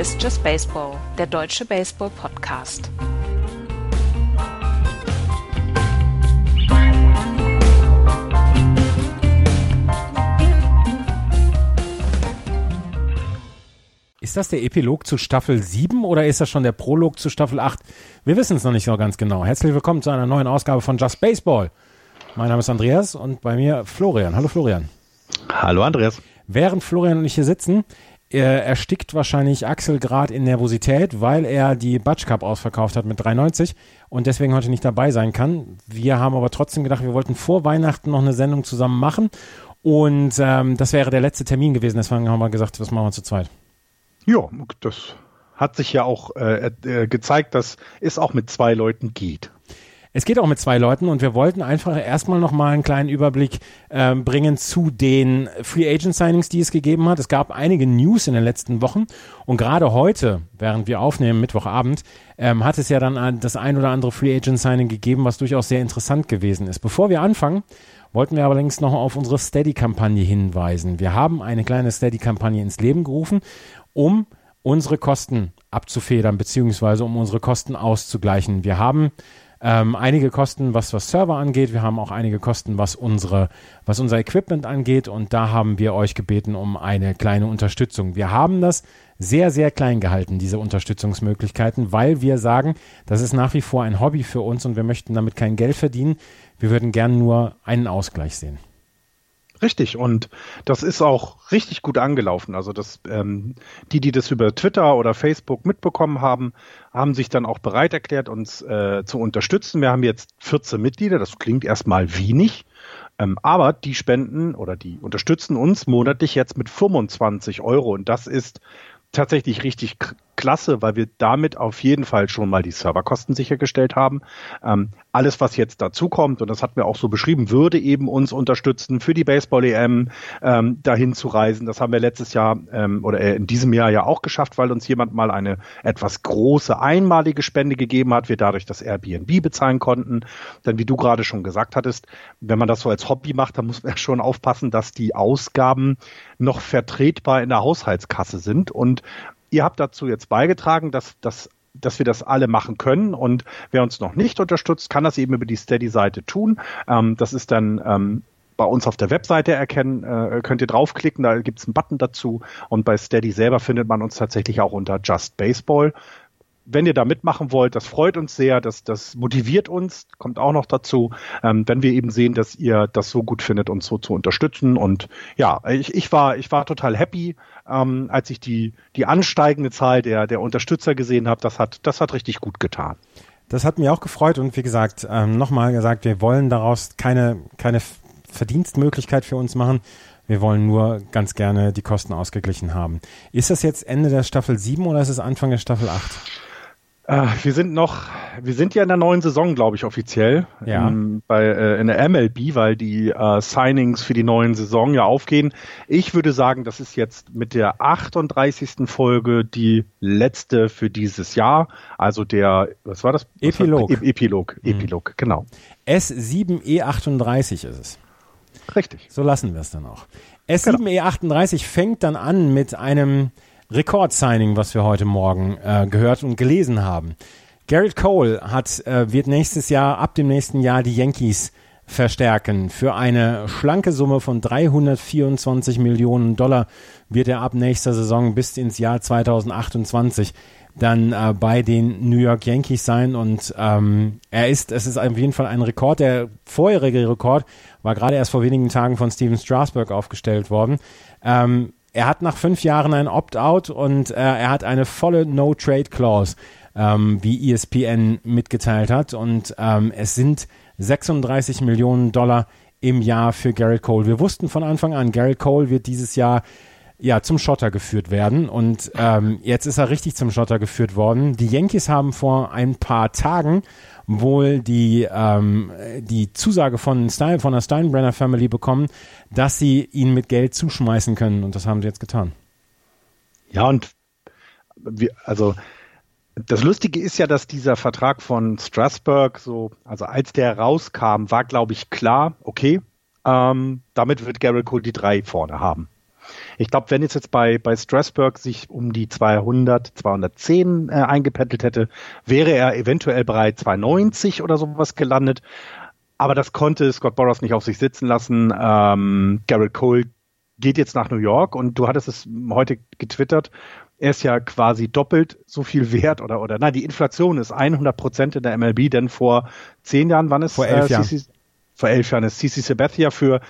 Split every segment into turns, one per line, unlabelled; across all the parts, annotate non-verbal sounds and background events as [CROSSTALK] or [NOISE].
Ist Just Baseball, der deutsche Baseball-Podcast.
Ist das der Epilog zu Staffel 7 oder ist das schon der Prolog zu Staffel 8? Wir wissen es noch nicht so ganz genau. Herzlich willkommen zu einer neuen Ausgabe von Just Baseball. Mein Name ist Andreas und bei mir Florian. Hallo Florian.
Hallo Andreas.
Während Florian und ich hier sitzen, er erstickt wahrscheinlich Axel gerade in Nervosität, weil er die Batsch Cup ausverkauft hat mit 3,90 und deswegen heute nicht dabei sein kann. Wir haben aber trotzdem gedacht, wir wollten vor Weihnachten noch eine Sendung zusammen machen und ähm, das wäre der letzte Termin gewesen. Deswegen haben wir gesagt, das machen wir zu zweit.
Ja, das hat sich ja auch äh, äh, gezeigt, dass es auch mit zwei Leuten geht.
Es geht auch mit zwei Leuten und wir wollten einfach erstmal nochmal einen kleinen Überblick äh, bringen zu den Free Agent Signings, die es gegeben hat. Es gab einige News in den letzten Wochen und gerade heute, während wir aufnehmen, Mittwochabend, ähm, hat es ja dann das ein oder andere Free Agent Signing gegeben, was durchaus sehr interessant gewesen ist. Bevor wir anfangen, wollten wir allerdings noch auf unsere Steady-Kampagne hinweisen. Wir haben eine kleine Steady-Kampagne ins Leben gerufen um unsere Kosten abzufedern, beziehungsweise um unsere Kosten auszugleichen. Wir haben ähm, einige Kosten, was was Server angeht. Wir haben auch einige Kosten, was unsere, was unser Equipment angeht. Und da haben wir euch gebeten um eine kleine Unterstützung. Wir haben das sehr, sehr klein gehalten, diese Unterstützungsmöglichkeiten, weil wir sagen, das ist nach wie vor ein Hobby für uns und wir möchten damit kein Geld verdienen. Wir würden gern nur einen Ausgleich sehen.
Richtig, und das ist auch richtig gut angelaufen. Also das, ähm, die, die das über Twitter oder Facebook mitbekommen haben, haben sich dann auch bereit erklärt, uns äh, zu unterstützen. Wir haben jetzt 14 Mitglieder, das klingt erstmal wenig, ähm, aber die spenden oder die unterstützen uns monatlich jetzt mit 25 Euro und das ist tatsächlich richtig klasse, weil wir damit auf jeden Fall schon mal die Serverkosten sichergestellt haben. Ähm, alles, was jetzt dazu kommt, und das hatten wir auch so beschrieben, würde eben uns unterstützen, für die Baseball-EM ähm, dahin zu reisen. Das haben wir letztes Jahr ähm, oder in diesem Jahr ja auch geschafft, weil uns jemand mal eine etwas große einmalige Spende gegeben hat, wir dadurch das Airbnb bezahlen konnten. Denn wie du gerade schon gesagt hattest, wenn man das so als Hobby macht, dann muss man [LAUGHS] schon aufpassen, dass die Ausgaben noch vertretbar in der Haushaltskasse sind. Und ihr habt dazu jetzt beigetragen, dass, dass, dass wir das alle machen können. Und wer uns noch nicht unterstützt, kann das eben über die Steady-Seite tun. Ähm, das ist dann ähm, bei uns auf der Webseite erkennen, äh, könnt ihr draufklicken, da gibt es einen Button dazu. Und bei Steady selber findet man uns tatsächlich auch unter Just Baseball wenn ihr da mitmachen wollt, das freut uns sehr, das, das motiviert uns, kommt auch noch dazu, ähm, wenn wir eben sehen, dass ihr das so gut findet, uns so zu unterstützen. Und ja, ich, ich war, ich war total happy, ähm, als ich die, die ansteigende Zahl der, der Unterstützer gesehen habe. Das hat, das hat richtig gut getan.
Das hat mir auch gefreut und wie gesagt, ähm, nochmal gesagt, wir wollen daraus keine, keine Verdienstmöglichkeit für uns machen. Wir wollen nur ganz gerne die Kosten ausgeglichen haben. Ist das jetzt Ende der Staffel 7 oder ist es Anfang der Staffel 8?
Äh, wir sind noch, wir sind ja in der neuen Saison, glaube ich, offiziell.
Ja.
In, bei, äh, in der MLB, weil die äh, Signings für die neuen Saison ja aufgehen. Ich würde sagen, das ist jetzt mit der 38. Folge die letzte für dieses Jahr. Also der, was war das?
Epilog.
War, e Epilog, mhm. Epilog, genau.
S7E38 ist es.
Richtig.
So lassen wir es dann auch. S7E38 genau. fängt dann an mit einem Rekordsigning, was wir heute Morgen äh, gehört und gelesen haben. Garrett Cole hat, äh, wird nächstes Jahr, ab dem nächsten Jahr die Yankees verstärken. Für eine schlanke Summe von 324 Millionen Dollar wird er ab nächster Saison bis ins Jahr 2028 dann äh, bei den New York Yankees sein und ähm, er ist, es ist auf jeden Fall ein Rekord. Der vorherige Rekord war gerade erst vor wenigen Tagen von Steven Strasberg aufgestellt worden. Ähm, er hat nach fünf Jahren ein Opt-out und äh, er hat eine volle No-Trade-Clause, ähm, wie ESPN mitgeteilt hat. Und ähm, es sind 36 Millionen Dollar im Jahr für Garrett Cole. Wir wussten von Anfang an, Garrett Cole wird dieses Jahr ja zum Schotter geführt werden und ähm, jetzt ist er richtig zum Schotter geführt worden. Die Yankees haben vor ein paar Tagen wohl die, ähm, die Zusage von, Stein, von der Steinbrenner Family bekommen, dass sie ihn mit Geld zuschmeißen können. Und das haben sie jetzt getan.
Ja, und wir, also das Lustige ist ja, dass dieser Vertrag von Strasbourg so, also als der rauskam, war, glaube ich, klar, okay, ähm, damit wird Garrett Cole die drei vorne haben. Ich glaube, wenn es jetzt bei, bei Strasburg sich um die 200, 210 äh, eingependelt hätte, wäre er eventuell bei 290 oder sowas gelandet. Aber das konnte Scott Boras nicht auf sich sitzen lassen. Ähm, Garrett Cole geht jetzt nach New York und du hattest es heute getwittert. Er ist ja quasi doppelt so viel wert oder, oder, nein, die Inflation ist 100 Prozent in der MLB, denn vor zehn Jahren, wann ist
vor elf äh, Jahren.
CC, vor elf Jahren ist CC Sabathia für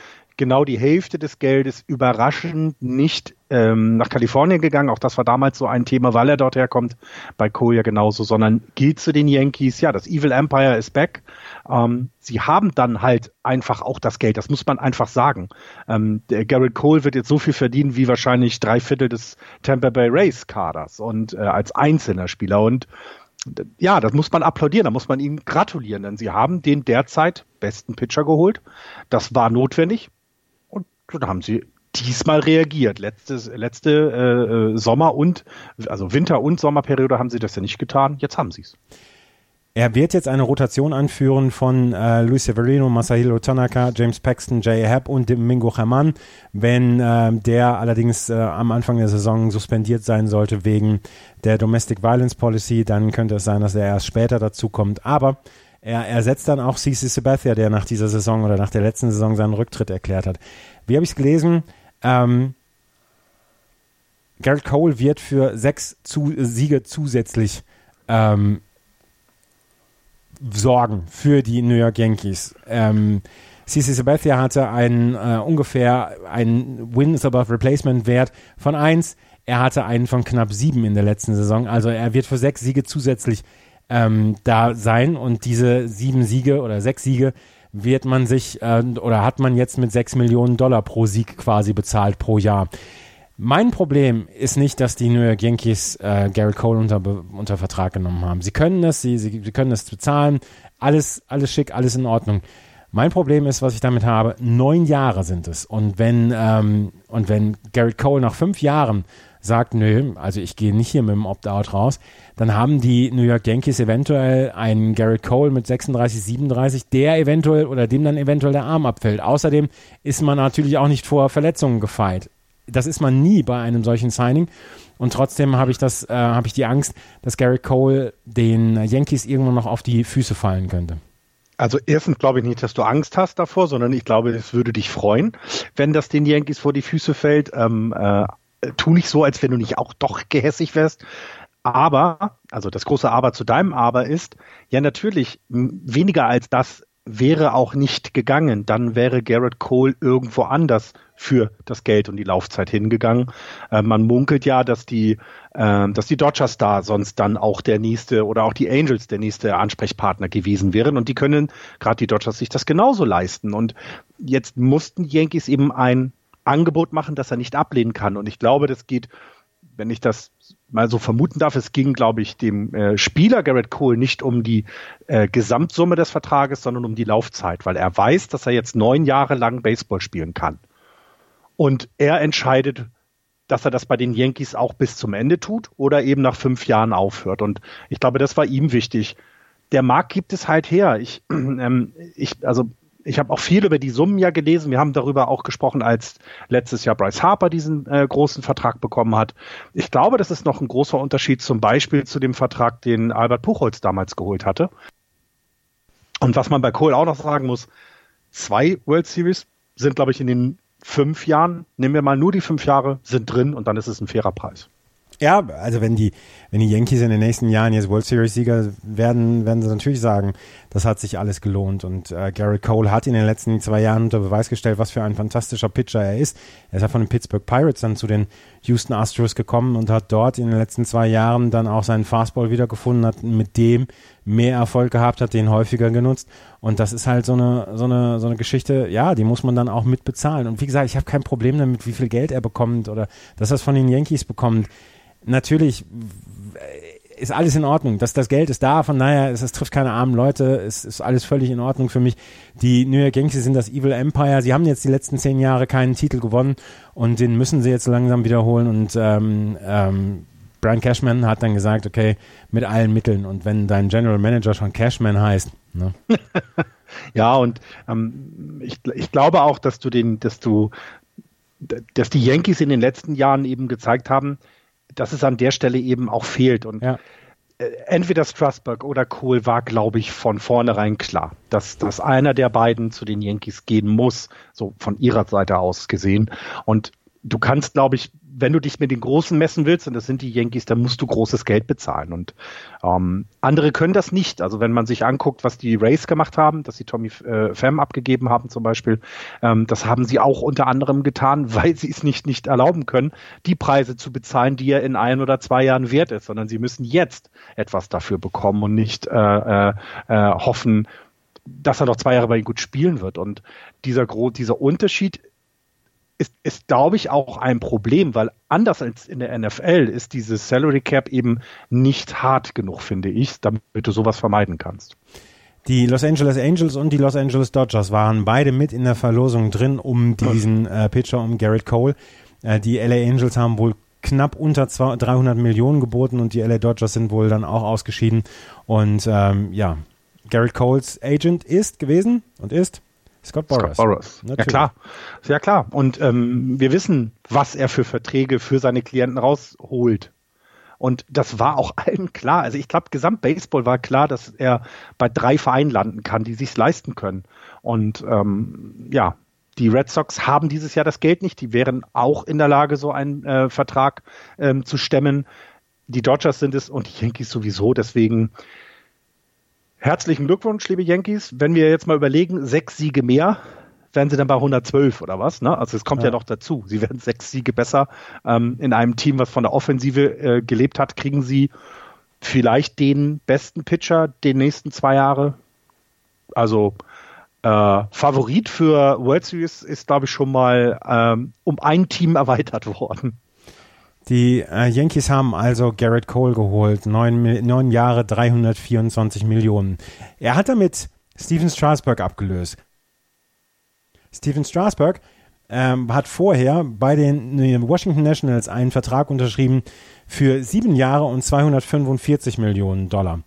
genau die Hälfte des Geldes überraschend nicht ähm, nach Kalifornien gegangen. Auch das war damals so ein Thema, weil er dort herkommt. Bei Cole ja genauso, sondern geht zu den Yankees. Ja, das Evil Empire ist back. Ähm, sie haben dann halt einfach auch das Geld. Das muss man einfach sagen. Ähm, der Garrett Cole wird jetzt so viel verdienen wie wahrscheinlich drei Viertel des Tampa Bay Rays Kaders und äh, als einzelner Spieler und ja, das muss man applaudieren, da muss man ihnen gratulieren, denn sie haben den derzeit besten Pitcher geholt. Das war notwendig. Da haben sie diesmal reagiert. Letztes, letzte äh, äh, Sommer und, also Winter- und Sommerperiode haben sie das ja nicht getan. Jetzt haben sie es.
Er wird jetzt eine Rotation anführen von äh, Luis Severino, Masahiro Tanaka, James Paxton, Jay Happ und Domingo Herman. Wenn äh, der allerdings äh, am Anfang der Saison suspendiert sein sollte wegen der Domestic Violence Policy, dann könnte es sein, dass er erst später dazu kommt. Aber er ersetzt dann auch CC Sabathia, der nach dieser Saison oder nach der letzten Saison seinen Rücktritt erklärt hat. Wie habe ich es gelesen? Ähm, Garrett Cole wird für sechs zu Siege zusätzlich ähm, sorgen für die New York Yankees. Ähm, CC Sabathia hatte einen äh, ungefähr einen Wins above Replacement Wert von 1. Er hatte einen von knapp 7 in der letzten Saison. Also er wird für sechs Siege zusätzlich ähm, da sein und diese sieben Siege oder sechs Siege wird man sich äh, oder hat man jetzt mit 6 Millionen Dollar pro Sieg quasi bezahlt pro Jahr. Mein Problem ist nicht, dass die New York Yankees äh, Gary Cole unter, unter Vertrag genommen haben. Sie können das, sie, sie, sie können das bezahlen, alles, alles schick, alles in Ordnung. Mein Problem ist, was ich damit habe, neun Jahre sind es. Und wenn, ähm, und wenn Garrett Cole nach fünf Jahren sagt, nö, also ich gehe nicht hier mit dem Opt-out raus, dann haben die New York Yankees eventuell einen Garrett Cole mit 36, 37, der eventuell oder dem dann eventuell der Arm abfällt. Außerdem ist man natürlich auch nicht vor Verletzungen gefeit. Das ist man nie bei einem solchen Signing. Und trotzdem habe ich das, äh, habe ich die Angst, dass Garrett Cole den Yankees irgendwann noch auf die Füße fallen könnte.
Also erstens glaube ich nicht, dass du Angst hast davor, sondern ich glaube, es würde dich freuen, wenn das den Yankees vor die Füße fällt. Ähm, äh, tu nicht so, als wenn du nicht auch doch gehässig wärst. Aber, also das große Aber zu deinem Aber ist, ja natürlich, weniger als das wäre auch nicht gegangen. Dann wäre Garrett Cole irgendwo anders für das Geld und die Laufzeit hingegangen. Äh, man munkelt ja, dass die, äh, dass die Dodgers da sonst dann auch der nächste oder auch die Angels der nächste Ansprechpartner gewesen wären und die können gerade die Dodgers sich das genauso leisten. Und jetzt mussten die Yankees eben ein Angebot machen, das er nicht ablehnen kann. Und ich glaube, das geht, wenn ich das mal so vermuten darf, es ging, glaube ich, dem äh, Spieler Garrett Cole nicht um die äh, Gesamtsumme des Vertrages, sondern um die Laufzeit, weil er weiß, dass er jetzt neun Jahre lang Baseball spielen kann. Und er entscheidet, dass er das bei den Yankees auch bis zum Ende tut oder eben nach fünf Jahren aufhört. Und ich glaube, das war ihm wichtig. Der Markt gibt es halt her. Ich, [CLEARS THROAT] ähm, ich, also ich habe auch viel über die Summen ja gelesen. Wir haben darüber auch gesprochen, als letztes Jahr Bryce Harper diesen äh, großen Vertrag bekommen hat. Ich glaube, das ist noch ein großer Unterschied zum Beispiel zu dem Vertrag, den Albert Puchholz damals geholt hatte. Und was man bei Cole auch noch sagen muss, zwei World Series sind, glaube ich, in den fünf Jahren, nehmen wir mal nur die fünf Jahre, sind drin und dann ist es ein fairer Preis.
Ja, also wenn die, wenn die Yankees in den nächsten Jahren jetzt World Series Sieger werden, werden sie natürlich sagen, das hat sich alles gelohnt. Und äh, Garrett Cole hat in den letzten zwei Jahren unter Beweis gestellt, was für ein fantastischer Pitcher er ist. Er ist ja von den Pittsburgh Pirates dann zu den Houston Astros gekommen und hat dort in den letzten zwei Jahren dann auch seinen Fastball wiedergefunden, hat mit dem mehr Erfolg gehabt, hat den häufiger genutzt. Und das ist halt so eine, so eine, so eine Geschichte, ja, die muss man dann auch mit bezahlen. Und wie gesagt, ich habe kein Problem damit, wie viel Geld er bekommt oder dass er es von den Yankees bekommt natürlich ist alles in Ordnung. Das, das Geld ist da, von daher, es, es trifft keine armen Leute, es ist alles völlig in Ordnung für mich. Die New York Yankees sind das Evil Empire. Sie haben jetzt die letzten zehn Jahre keinen Titel gewonnen und den müssen sie jetzt langsam wiederholen. Und ähm, ähm, Brian Cashman hat dann gesagt, okay, mit allen Mitteln. Und wenn dein General Manager schon Cashman heißt, ne? [LAUGHS]
ja, und ähm, ich, ich glaube auch, dass du den, dass du dass die Yankees in den letzten Jahren eben gezeigt haben, dass es an der Stelle eben auch fehlt. Und ja. Äh, entweder Strasburg oder Kohl war, glaube ich, von vornherein klar, dass, dass einer der beiden zu den Yankees gehen muss, so von ihrer Seite aus gesehen. Und du kannst, glaube ich, wenn du dich mit den Großen messen willst, und das sind die Yankees, dann musst du großes Geld bezahlen. Und ähm, andere können das nicht. Also wenn man sich anguckt, was die Rays gemacht haben, dass sie Tommy äh, Pham abgegeben haben zum Beispiel, ähm, das haben sie auch unter anderem getan, [LAUGHS] weil sie es nicht, nicht erlauben können, die Preise zu bezahlen, die er in ein oder zwei Jahren wert ist, sondern sie müssen jetzt etwas dafür bekommen und nicht äh, äh, äh hoffen, dass er noch zwei Jahre bei ihnen gut spielen wird. Und dieser, dieser Unterschied ist, ist glaube ich, auch ein Problem, weil anders als in der NFL ist dieses Salary Cap eben nicht hart genug, finde ich, damit du sowas vermeiden kannst.
Die Los Angeles Angels und die Los Angeles Dodgers waren beide mit in der Verlosung drin um diesen äh, Pitcher, um Garrett Cole. Äh, die LA Angels haben wohl knapp unter 200, 300 Millionen geboten und die LA Dodgers sind wohl dann auch ausgeschieden. Und ähm, ja, Garrett Coles Agent ist gewesen und ist
Scott Boras. Scott Boras. Ja klar, ja klar. Und ähm, wir wissen, was er für Verträge für seine Klienten rausholt. Und das war auch [LAUGHS] allen klar. Also ich glaube, Gesamtbaseball war klar, dass er bei drei Vereinen landen kann, die sich leisten können. Und ähm, ja, die Red Sox haben dieses Jahr das Geld nicht. Die wären auch in der Lage, so einen äh, Vertrag ähm, zu stemmen. Die Dodgers sind es und die Yankees sowieso. Deswegen Herzlichen Glückwunsch, liebe Yankees. Wenn wir jetzt mal überlegen, sechs Siege mehr, werden sie dann bei 112 oder was? Ne? Also es kommt ja. ja noch dazu. Sie werden sechs Siege besser. Ähm, in einem Team, was von der Offensive äh, gelebt hat, kriegen sie vielleicht den besten Pitcher den nächsten zwei Jahre. Also äh, Favorit für World Series ist, glaube ich, schon mal ähm, um ein Team erweitert [LAUGHS] worden.
Die äh, Yankees haben also Garrett Cole geholt, neun, neun Jahre, 324 Millionen. Er hat damit Steven Strasburg abgelöst. Steven Strasburg ähm, hat vorher bei den Washington Nationals einen Vertrag unterschrieben für sieben Jahre und 245 Millionen Dollar.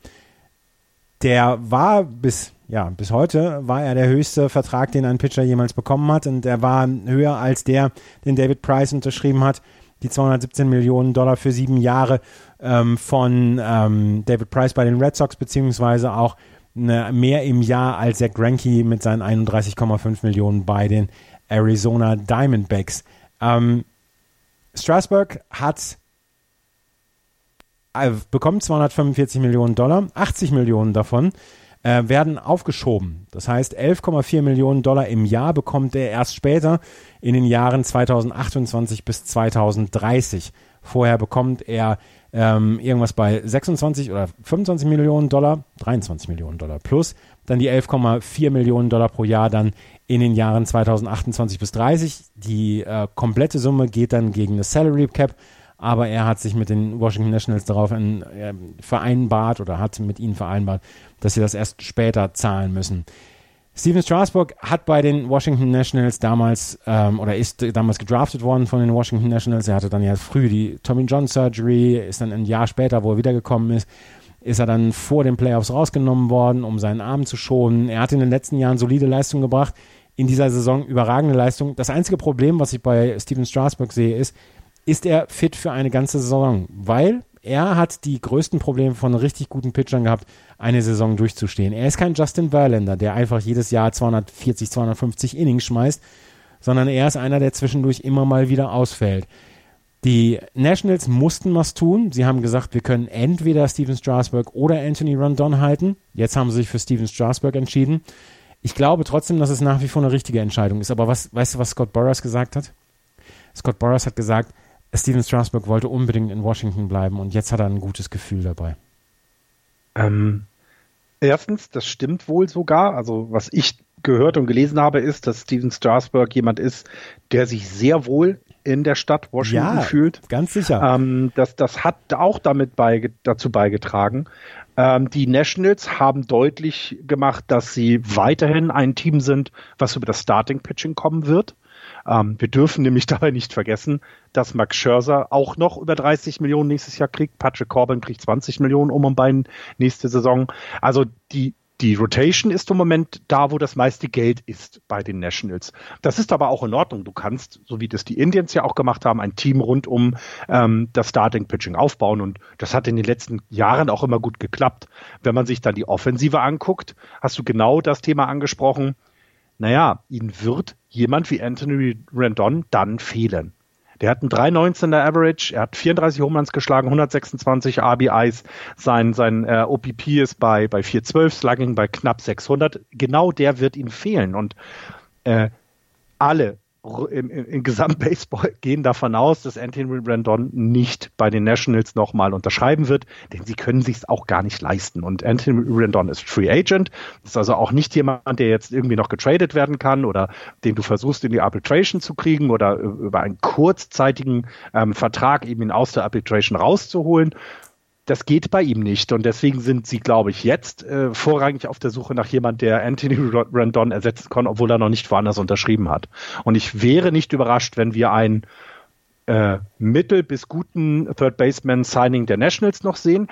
Der war bis, ja, bis heute war er der höchste Vertrag, den ein Pitcher jemals bekommen hat und er war höher als der, den David Price unterschrieben hat die 217 Millionen Dollar für sieben Jahre ähm, von ähm, David Price bei den Red Sox, beziehungsweise auch eine, mehr im Jahr als Zach Greinke mit seinen 31,5 Millionen bei den Arizona Diamondbacks. Ähm, Strasburg hat bekommt 245 Millionen Dollar, 80 Millionen davon äh, werden aufgeschoben. Das heißt, 11,4 Millionen Dollar im Jahr bekommt er erst später in den Jahren 2028 bis 2030. Vorher bekommt er ähm, irgendwas bei 26 oder 25 Millionen Dollar, 23 Millionen Dollar plus, dann die 11,4 Millionen Dollar pro Jahr dann in den Jahren 2028 bis 30. Die äh, komplette Summe geht dann gegen das Salary Cap aber er hat sich mit den Washington Nationals darauf in, äh, vereinbart oder hat mit ihnen vereinbart, dass sie das erst später zahlen müssen. Steven Strasburg hat bei den Washington Nationals damals ähm, oder ist damals gedraftet worden von den Washington Nationals. Er hatte dann ja früh die Tommy John Surgery, ist dann ein Jahr später, wo er wiedergekommen ist, ist er dann vor den Playoffs rausgenommen worden, um seinen Arm zu schonen. Er hat in den letzten Jahren solide Leistung gebracht, in dieser Saison überragende Leistung. Das einzige Problem, was ich bei Steven Strasburg sehe, ist, ist er fit für eine ganze Saison, weil er hat die größten Probleme von richtig guten Pitchern gehabt, eine Saison durchzustehen. Er ist kein Justin Verlander, der einfach jedes Jahr 240, 250 Innings schmeißt, sondern er ist einer, der zwischendurch immer mal wieder ausfällt. Die Nationals mussten was tun. Sie haben gesagt, wir können entweder Steven Strasburg oder Anthony Rondon halten. Jetzt haben sie sich für Steven Strasburg entschieden. Ich glaube trotzdem, dass es nach wie vor eine richtige Entscheidung ist. Aber was, weißt du, was Scott Boras gesagt hat? Scott Boras hat gesagt, Steven Strasburg wollte unbedingt in Washington bleiben und jetzt hat er ein gutes Gefühl dabei.
Ähm, erstens, das stimmt wohl sogar. Also was ich gehört und gelesen habe, ist, dass Steven Strasburg jemand ist, der sich sehr wohl in der Stadt Washington ja, fühlt.
Ganz sicher.
Ähm, das, das hat auch damit beige dazu beigetragen. Ähm, die Nationals haben deutlich gemacht, dass sie weiterhin ein Team sind, was über das Starting Pitching kommen wird. Ähm, wir dürfen nämlich [LAUGHS] dabei nicht vergessen, dass Max Scherzer auch noch über 30 Millionen nächstes Jahr kriegt. Patrick Corbin kriegt 20 Millionen um und bei nächste Saison. Also die, die Rotation ist im Moment da, wo das meiste Geld ist bei den Nationals. Das ist aber auch in Ordnung. Du kannst, so wie das die Indians ja auch gemacht haben, ein Team rund um ähm, das Starting Pitching aufbauen und das hat in den letzten Jahren auch immer gut geklappt. Wenn man sich dann die Offensive anguckt, hast du genau das Thema angesprochen. Naja, ihnen wird jemand wie Anthony Rendon dann fehlen. Der hat einen 3,19er Average, er hat 34 Homeruns geschlagen, 126 RBIs, sein, sein äh, OPP ist bei, bei 412, Slugging bei knapp 600. Genau der wird ihm fehlen und äh, alle im, im, im Gesamtbaseball [LAUGHS] gehen davon aus, dass Anthony Rendon nicht bei den Nationals nochmal unterschreiben wird, denn sie können sich auch gar nicht leisten. Und Anthony Rendon ist Free Agent, ist also auch nicht jemand, der jetzt irgendwie noch getradet werden kann oder den du versuchst in die Arbitration zu kriegen oder über einen kurzzeitigen ähm, Vertrag eben ihn aus der Arbitration rauszuholen, das geht bei ihm nicht. Und deswegen sind sie, glaube ich, jetzt äh, vorrangig auf der Suche nach jemand, der Anthony Randon ersetzen kann, obwohl er noch nicht woanders unterschrieben hat. Und ich wäre nicht überrascht, wenn wir einen äh, mittel- bis guten Third Baseman Signing der Nationals noch sehen,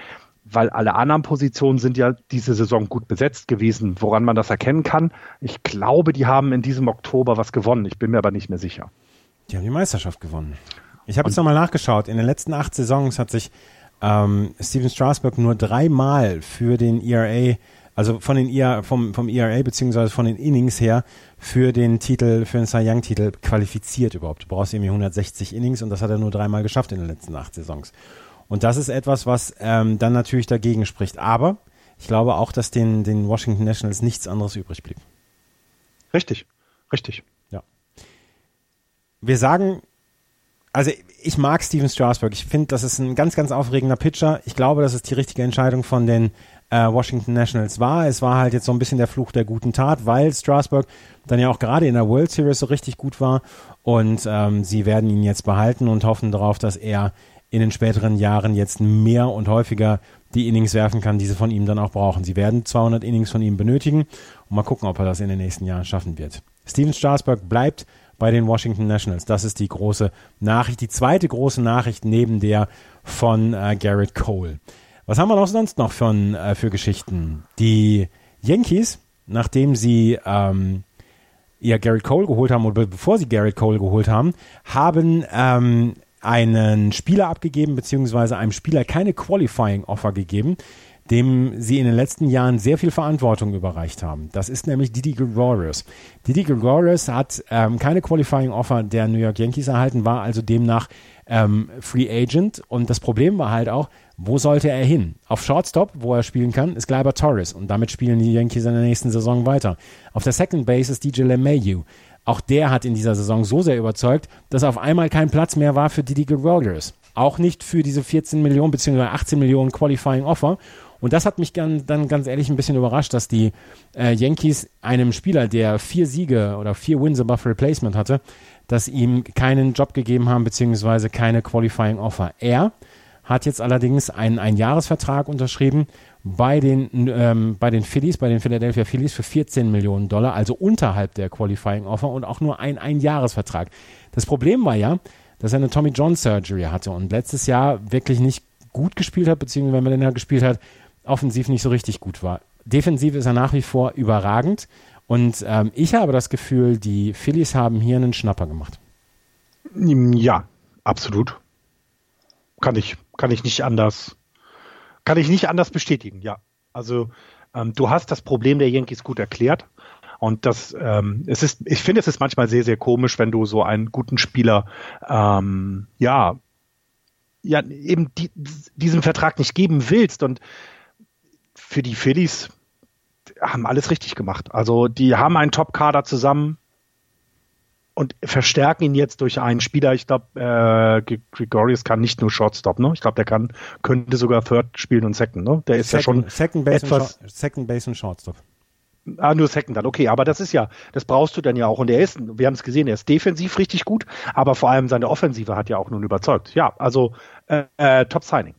weil alle anderen Positionen sind ja diese Saison gut besetzt gewesen. Woran man das erkennen kann, ich glaube, die haben in diesem Oktober was gewonnen. Ich bin mir aber nicht mehr sicher.
Die haben die Meisterschaft gewonnen. Ich habe jetzt nochmal nachgeschaut. In den letzten acht Saisons hat sich ähm, Steven Strasberg nur dreimal für den ERA, also von den ERA, vom, vom ERA beziehungsweise von den Innings her für den Titel, für den Cy Young Titel qualifiziert überhaupt. Du brauchst irgendwie 160 Innings und das hat er nur dreimal geschafft in den letzten acht Saisons. Und das ist etwas, was ähm, dann natürlich dagegen spricht. Aber ich glaube auch, dass den, den Washington Nationals nichts anderes übrig blieb.
Richtig, richtig.
Ja. Wir sagen also ich mag Steven Strasburg. Ich finde, das ist ein ganz, ganz aufregender Pitcher. Ich glaube, dass es die richtige Entscheidung von den äh, Washington Nationals war. Es war halt jetzt so ein bisschen der Fluch der guten Tat, weil Strasburg dann ja auch gerade in der World Series so richtig gut war. Und ähm, sie werden ihn jetzt behalten und hoffen darauf, dass er in den späteren Jahren jetzt mehr und häufiger die Innings werfen kann, die sie von ihm dann auch brauchen. Sie werden 200 Innings von ihm benötigen und mal gucken, ob er das in den nächsten Jahren schaffen wird. Steven Strasburg bleibt bei den Washington Nationals. Das ist die große Nachricht, die zweite große Nachricht neben der von äh, Garrett Cole. Was haben wir noch sonst noch von, äh, für Geschichten? Die Yankees, nachdem sie ähm, ja Garrett Cole geholt haben oder bevor sie Garrett Cole geholt haben, haben ähm, einen Spieler abgegeben, beziehungsweise einem Spieler keine Qualifying Offer gegeben, dem sie in den letzten Jahren sehr viel Verantwortung überreicht haben. Das ist nämlich Didi Gregorius. Didi Gregorius hat ähm, keine Qualifying Offer der New York Yankees erhalten, war also demnach ähm, Free Agent und das Problem war halt auch, wo sollte er hin? Auf Shortstop, wo er spielen kann, ist Gleiber Torres und damit spielen die Yankees in der nächsten Saison weiter. Auf der Second Base ist DJ LeMayu. Auch der hat in dieser Saison so sehr überzeugt, dass auf einmal kein Platz mehr war für Didi Gregorius. Auch nicht für diese 14 Millionen bzw. 18 Millionen Qualifying Offer. Und das hat mich dann, dann ganz ehrlich ein bisschen überrascht, dass die äh, Yankees einem Spieler, der vier Siege oder vier Wins above Replacement hatte, dass ihm keinen Job gegeben haben, beziehungsweise keine Qualifying Offer. Er hat jetzt allerdings einen Einjahresvertrag unterschrieben bei den, ähm, bei den Phillies, bei den Philadelphia Phillies für 14 Millionen Dollar, also unterhalb der Qualifying Offer und auch nur ein Einjahresvertrag. Das Problem war ja, dass er eine Tommy John Surgery hatte und letztes Jahr wirklich nicht gut gespielt hat, beziehungsweise wenn man den ja gespielt hat, offensiv nicht so richtig gut war. Defensiv ist er nach wie vor überragend und ähm, ich habe das Gefühl, die Phillies haben hier einen Schnapper gemacht.
Ja, absolut. Kann ich, kann ich nicht anders, kann ich nicht anders bestätigen, ja. Also ähm, du hast das Problem der Yankees gut erklärt. Und das, ähm, es ist, ich finde, es ist manchmal sehr, sehr komisch, wenn du so einen guten Spieler, ähm, ja, ja, eben die, diesen Vertrag nicht geben willst. Und für die Phillies haben alles richtig gemacht. Also die haben einen Top-Kader zusammen und verstärken ihn jetzt durch einen Spieler. Ich glaube, äh, Gregorius kann nicht nur Shortstop, ne? Ich glaube, der kann könnte sogar Third spielen und Second, ne? Der ist Second, ja schon
Second Base etwas und Second Base und Shortstop.
Ah, nur Second dann, okay, aber das ist ja, das brauchst du dann ja auch. Und er ist, wir haben es gesehen, er ist defensiv richtig gut, aber vor allem seine Offensive hat ja auch nun überzeugt. Ja, also äh, äh, Top Signing.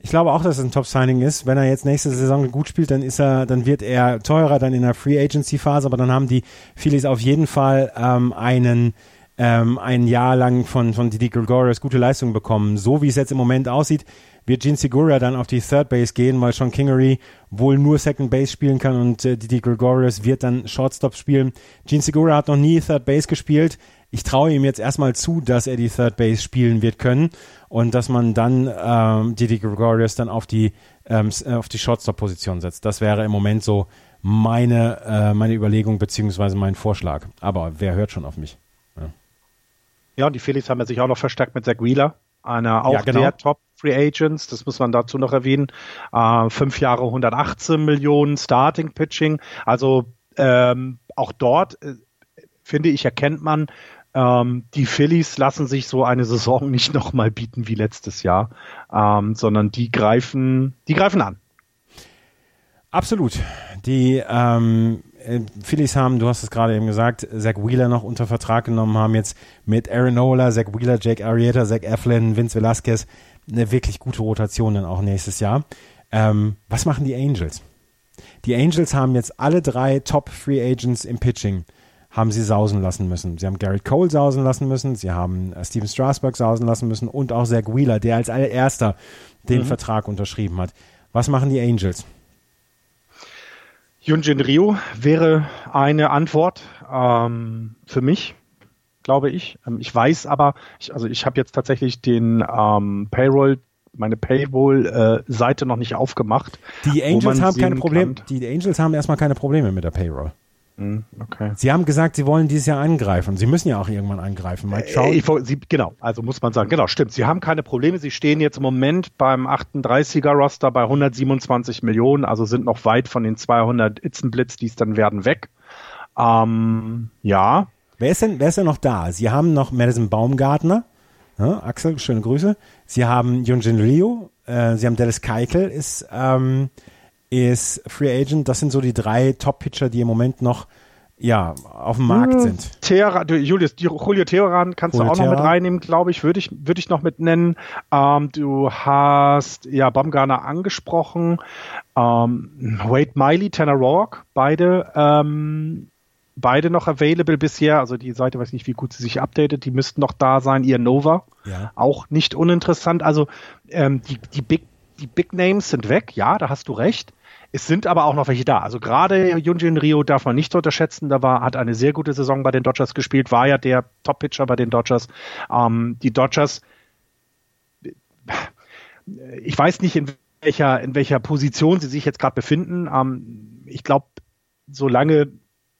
Ich glaube auch, dass es ein Top-Signing ist. Wenn er jetzt nächste Saison gut spielt, dann ist er, dann wird er teurer dann in der Free Agency Phase, aber dann haben die Phillies auf jeden Fall ähm, einen ähm, ein Jahr lang von, von Didi Gregorius gute Leistungen bekommen. So wie es jetzt im Moment aussieht, wird Gene Segura dann auf die Third Base gehen, weil Sean Kingery wohl nur Second Base spielen kann und äh, Didi Gregorius wird dann Shortstop spielen. Gene Segura hat noch nie Third Base gespielt. Ich traue ihm jetzt erstmal zu, dass er die Third Base spielen wird können und dass man dann ähm, Didi Gregorius dann auf die ähm, äh, auf die Shortstop-Position setzt. Das wäre im Moment so meine, äh, meine Überlegung beziehungsweise mein Vorschlag. Aber wer hört schon auf mich?
Ja, ja und die Phillies haben ja sich auch noch verstärkt mit Zach Wheeler, einer auch ja, genau. der Top Free Agents, das muss man dazu noch erwähnen. Äh, fünf Jahre 118 Millionen Starting Pitching. Also ähm, auch dort, äh, finde ich, erkennt man, ähm, die Phillies lassen sich so eine Saison [LAUGHS] nicht nochmal bieten wie letztes Jahr, ähm, sondern die greifen, die greifen an.
Absolut. Die ähm, äh, Phillies haben, du hast es gerade eben gesagt, Zach Wheeler noch unter Vertrag genommen, haben jetzt mit Aaron Ola, Zach Wheeler, Jake Arrieta, Zach Eflin, Vince Velasquez eine wirklich gute Rotation dann auch nächstes Jahr. Ähm, was machen die Angels? Die Angels haben jetzt alle drei Top Free Agents im Pitching haben sie sausen lassen müssen. Sie haben Garrett Cole sausen lassen müssen, sie haben äh, Steven Strasburg sausen lassen müssen und auch Zach Wheeler, der als allererster den mhm. Vertrag unterschrieben hat. Was machen die Angels?
Yunjin Ryu wäre eine Antwort ähm, für mich, glaube ich. Ähm, ich weiß aber, ich, also ich habe jetzt tatsächlich den ähm, Payroll meine Paywall-Seite äh, noch nicht aufgemacht.
Die Angels haben keine Probleme. Die Angels haben erstmal keine Probleme mit der Payroll. Hm, okay. Sie haben gesagt, Sie wollen dieses Jahr angreifen. Sie müssen ja auch irgendwann angreifen. Mike
Trout. Ich, Sie, genau, also muss man sagen, genau, stimmt. Sie haben keine Probleme. Sie stehen jetzt im Moment beim 38er-Roster bei 127 Millionen, also sind noch weit von den 200 Itzenblitz, die es dann werden, weg. Ähm, ja.
Wer ist, denn, wer ist denn noch da? Sie haben noch Madison Baumgartner. Ja, Axel, schöne Grüße. Sie haben Yunjin Ryu. Äh, Sie haben Dallas Keikel, ist ähm, ist Free Agent. Das sind so die drei Top-Pitcher, die im Moment noch ja, auf dem Markt hm, sind.
Thera, du, Julius, Julio Teheran kannst Julio du auch Thera. noch mit reinnehmen, glaube ich, würde ich, würde ich noch mit nennen. Ähm, du hast ja Baumgartner angesprochen, ähm, Wade Miley, Tanner Rourke, beide, ähm, beide noch available bisher. Also die Seite weiß nicht, wie gut sie sich updatet. Die müssten noch da sein. Ihr Nova, ja. auch nicht uninteressant. Also ähm, die, die Big die Big Names sind weg, ja, da hast du recht. Es sind aber auch noch welche da. Also gerade Junjin Rio darf man nicht unterschätzen. Da war, hat eine sehr gute Saison bei den Dodgers gespielt, war ja der Top-Pitcher bei den Dodgers. Ähm, die Dodgers, ich weiß nicht, in welcher, in welcher Position sie sich jetzt gerade befinden. Ähm, ich glaube, solange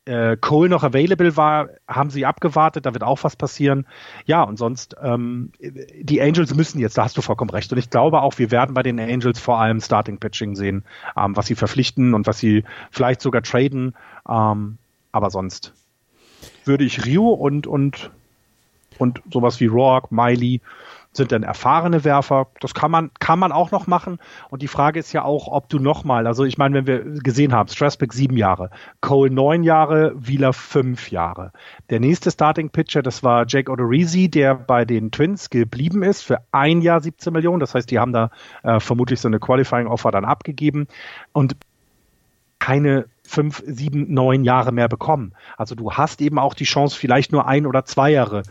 äh, Cole noch available war, haben sie abgewartet, da wird auch was passieren. Ja, und sonst, ähm, die Angels müssen jetzt, da hast du vollkommen recht. Und ich glaube auch, wir werden bei den Angels vor allem Starting Pitching sehen, ähm, was sie verpflichten und was sie vielleicht sogar traden. Ähm, aber sonst würde ich Rio und, und, und sowas wie Rourke, Miley, sind dann erfahrene Werfer. Das kann man, kann man auch noch machen. Und die Frage ist ja auch, ob du nochmal, also ich meine, wenn wir gesehen haben, Strasburg sieben Jahre, Cole neun Jahre, Wheeler fünf Jahre. Der nächste Starting Pitcher, das war Jake Odorizzi, der bei den Twins geblieben ist für ein Jahr 17 Millionen. Das heißt, die haben da äh, vermutlich so eine Qualifying Offer dann abgegeben und keine fünf, sieben, neun Jahre mehr bekommen. Also du hast eben auch die Chance, vielleicht nur ein oder zwei Jahre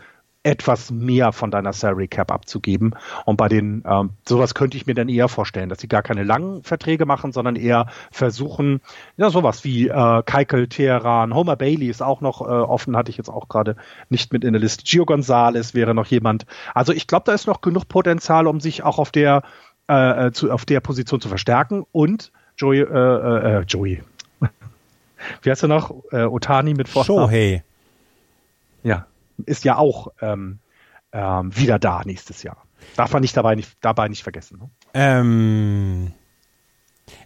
etwas mehr von deiner Salary Cap abzugeben. Und bei den, ähm, sowas könnte ich mir dann eher vorstellen, dass sie gar keine langen Verträge machen, sondern eher versuchen, ja, sowas wie äh, Keikel, Teheran, Homer Bailey ist auch noch äh, offen, hatte ich jetzt auch gerade nicht mit in der Liste. Gio Gonzalez wäre noch jemand. Also ich glaube, da ist noch genug Potenzial, um sich auch auf der, äh, äh zu, auf der Position zu verstärken. Und Joey, äh, äh, äh Joey. [LAUGHS] Wie heißt er noch? Äh, Otani mit
Vornamen. Shohei.
Ja, ist ja auch ähm, ähm, wieder da nächstes Jahr. Darf man nicht dabei nicht, dabei nicht vergessen. Ne?
Ähm,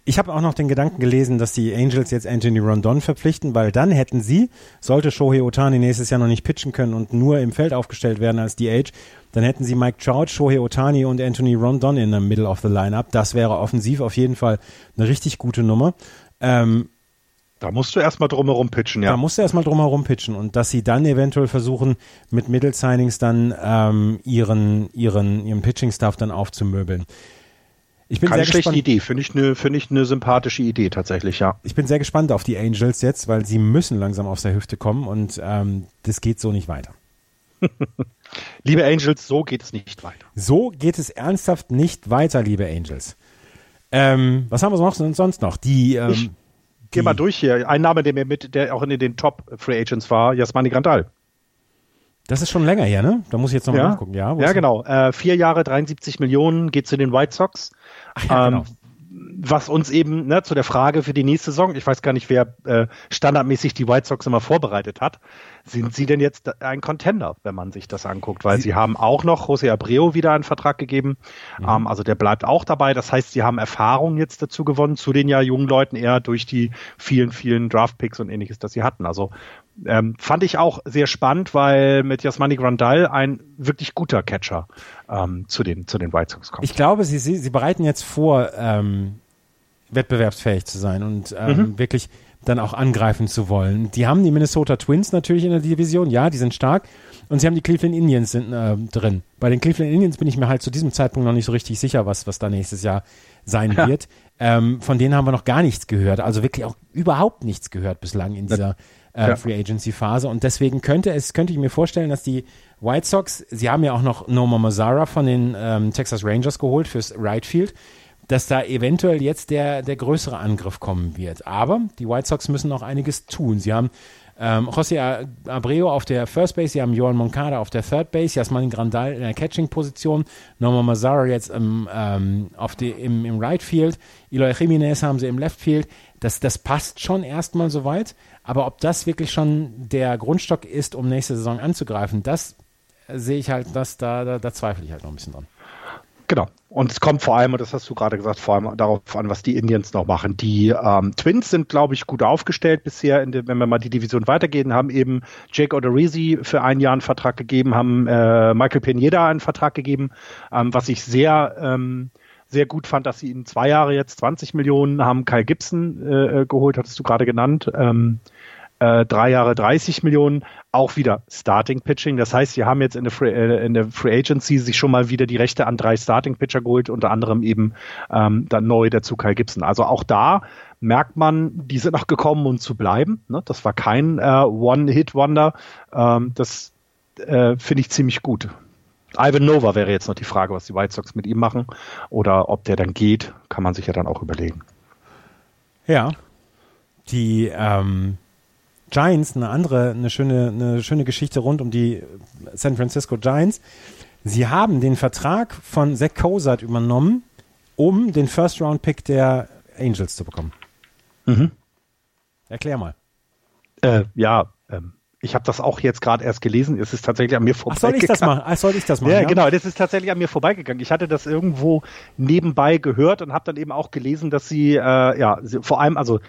ich habe auch noch den Gedanken gelesen, dass die Angels jetzt Anthony Rondon verpflichten, weil dann hätten sie, sollte Shohei Otani nächstes Jahr noch nicht pitchen können und nur im Feld aufgestellt werden als DH, dann hätten sie Mike Trout, Shohei Otani und Anthony Rondon in der Middle of the Lineup. Das wäre offensiv auf jeden Fall eine richtig gute Nummer. Ähm,
da musst du erstmal drumherum pitchen, ja.
Da musst du erstmal drumherum pitchen und dass sie dann eventuell versuchen, mit Middle-Signings dann ähm, ihren, ihren, ihren Pitching-Staff dann aufzumöbeln.
Ich bin Keine sehr schlechte gespannt. Idee, finde ich eine finde ich eine sympathische Idee tatsächlich, ja.
Ich bin sehr gespannt auf die Angels jetzt, weil sie müssen langsam aus der Hüfte kommen und ähm, das geht so nicht weiter. [LAUGHS]
liebe Angels, so geht es nicht weiter.
So geht es ernsthaft nicht weiter, liebe Angels. Ähm, was haben wir sonst noch? Die, ähm,
geh mal durch hier. Ein Name, der mir mit, der auch in den Top Free Agents war, Jasmani Grandal.
Das ist schon länger her, ne? Da muss ich jetzt noch
ja.
nachgucken. Ja,
ja genau. Äh, vier Jahre, 73 Millionen geht zu den White Sox. Ach, ja, ähm, genau was uns eben ne, zu der Frage für die nächste Saison, ich weiß gar nicht, wer äh, standardmäßig die White Sox immer vorbereitet hat, sind sie denn jetzt ein Contender, wenn man sich das anguckt? Weil sie, sie haben auch noch José Abreu wieder einen Vertrag gegeben, mhm. ähm, also der bleibt auch dabei. Das heißt, sie haben Erfahrung jetzt dazu gewonnen, zu den ja jungen Leuten eher durch die vielen, vielen Draft-Picks und ähnliches, das sie hatten. Also ähm, fand ich auch sehr spannend, weil mit Jasmani Grandal ein wirklich guter Catcher ähm, zu, den, zu den White Sox kommt.
Ich glaube, sie, sie, sie bereiten jetzt vor, ähm, wettbewerbsfähig zu sein und ähm, mhm. wirklich dann auch angreifen zu wollen. Die haben die Minnesota Twins natürlich in der Division, ja, die sind stark. Und sie haben die Cleveland Indians sind, äh, drin. Bei den Cleveland Indians bin ich mir halt zu diesem Zeitpunkt noch nicht so richtig sicher, was, was da nächstes Jahr sein ja. wird. Ähm, von denen haben wir noch gar nichts gehört. Also wirklich auch überhaupt nichts gehört bislang in dieser äh, ja. Free Agency Phase. Und deswegen könnte es, könnte ich mir vorstellen, dass die White Sox, sie haben ja auch noch Noma Mazzara von den ähm, Texas Rangers geholt fürs Right Field dass da eventuell jetzt der, der größere Angriff kommen wird. Aber die White Sox müssen noch einiges tun. Sie haben ähm, José Abreu auf der First Base, sie haben Johan Moncada auf der Third Base, Jasmin Grandal in der Catching-Position, Norman Mazzara jetzt im, ähm, auf die, im, im Right Field, Eloy Jiménez haben sie im Left Field. Das, das passt schon erstmal soweit, aber ob das wirklich schon der Grundstock ist, um nächste Saison anzugreifen, das sehe ich halt, das, da, da, da zweifle ich halt noch ein bisschen dran.
Genau. Und es kommt vor allem, und das hast du gerade gesagt, vor allem darauf an, was die Indians noch machen. Die ähm, Twins sind, glaube ich, gut aufgestellt bisher, de, wenn wir mal die Division weitergehen, haben eben Jake Odorizzi für ein Jahr einen Vertrag gegeben, haben äh, Michael Pineda einen Vertrag gegeben, ähm, was ich sehr ähm, sehr gut fand, dass sie in zwei Jahre jetzt 20 Millionen haben Kyle Gibson äh, äh, geholt, hattest du gerade genannt. Ähm, äh, drei Jahre 30 Millionen, auch wieder Starting Pitching. Das heißt, sie haben jetzt in der, Free, äh, in der Free Agency sich schon mal wieder die Rechte an drei Starting Pitcher geholt, unter anderem eben ähm, dann neu dazu Kyle Gibson. Also auch da merkt man, die sind noch gekommen, um zu bleiben. Ne? Das war kein äh, One-Hit-Wonder. Ähm, das äh, finde ich ziemlich gut. Ivan Nova wäre jetzt noch die Frage, was die White Sox mit ihm machen oder ob der dann geht, kann man sich ja dann auch überlegen.
Ja, die ähm, Giants eine andere, eine schöne, eine schöne Geschichte rund um die San Francisco Giants. Sie haben den Vertrag von Zach Cozart übernommen, um den First-Round-Pick der Angels zu bekommen. Mhm. Erklär mal.
Äh, ja, ähm, ich habe das auch jetzt gerade erst gelesen. Es ist tatsächlich an mir vorbeigegangen.
Ach, soll ich das machen? Ach, soll ich das machen?
Ja, ja, genau. Das ist tatsächlich an mir vorbeigegangen. Ich hatte das irgendwo nebenbei gehört und habe dann eben auch gelesen, dass sie, äh, ja, sie, vor allem, also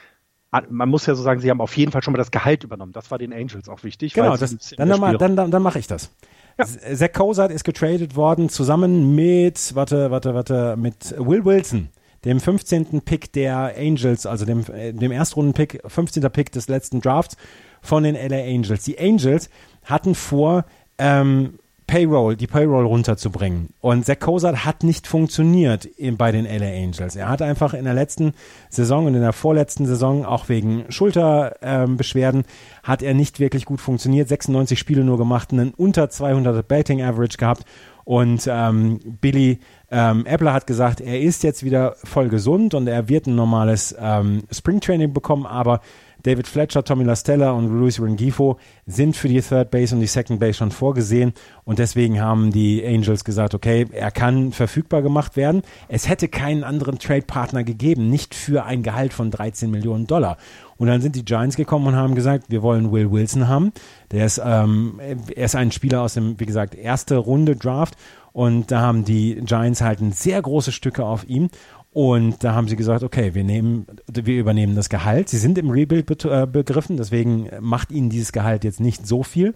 man muss ja so sagen, sie haben auf jeden Fall schon mal das Gehalt übernommen. Das war den Angels auch wichtig.
Genau, das, dann, dann, dann, dann, dann mache ich das. Ja. Zach Cozart ist getradet worden zusammen mit, warte, warte, warte, mit Will Wilson, dem 15. Pick der Angels, also dem, äh, dem Erstrunden-Pick, 15. Pick des letzten Drafts von den LA Angels. Die Angels hatten vor, ähm, Payroll, die Payroll runterzubringen. Und Zach Cozart hat nicht funktioniert bei den LA Angels. Er hat einfach in der letzten Saison und in der vorletzten Saison auch wegen Schulterbeschwerden ähm, hat er nicht wirklich gut funktioniert. 96 Spiele nur gemacht, einen unter 200 Betting Average gehabt. Und ähm, Billy ähm, Appler hat gesagt, er ist jetzt wieder voll gesund und er wird ein normales ähm, Springtraining bekommen, aber David Fletcher, Tommy Lastella und Luis Rengifo sind für die Third Base und die Second Base schon vorgesehen und deswegen haben die Angels gesagt, okay, er kann verfügbar gemacht werden. Es hätte keinen anderen Trade-Partner gegeben, nicht für ein Gehalt von 13 Millionen Dollar. Und dann sind die Giants gekommen und haben gesagt, wir wollen Will Wilson haben. Der ist, ähm, er ist ein Spieler aus dem, wie gesagt, erste Runde Draft. Und da haben die Giants halt ein sehr große Stücke auf ihm. Und da haben sie gesagt, okay, wir nehmen, wir übernehmen das Gehalt. Sie sind im Rebuild äh, begriffen, deswegen macht ihnen dieses Gehalt jetzt nicht so viel.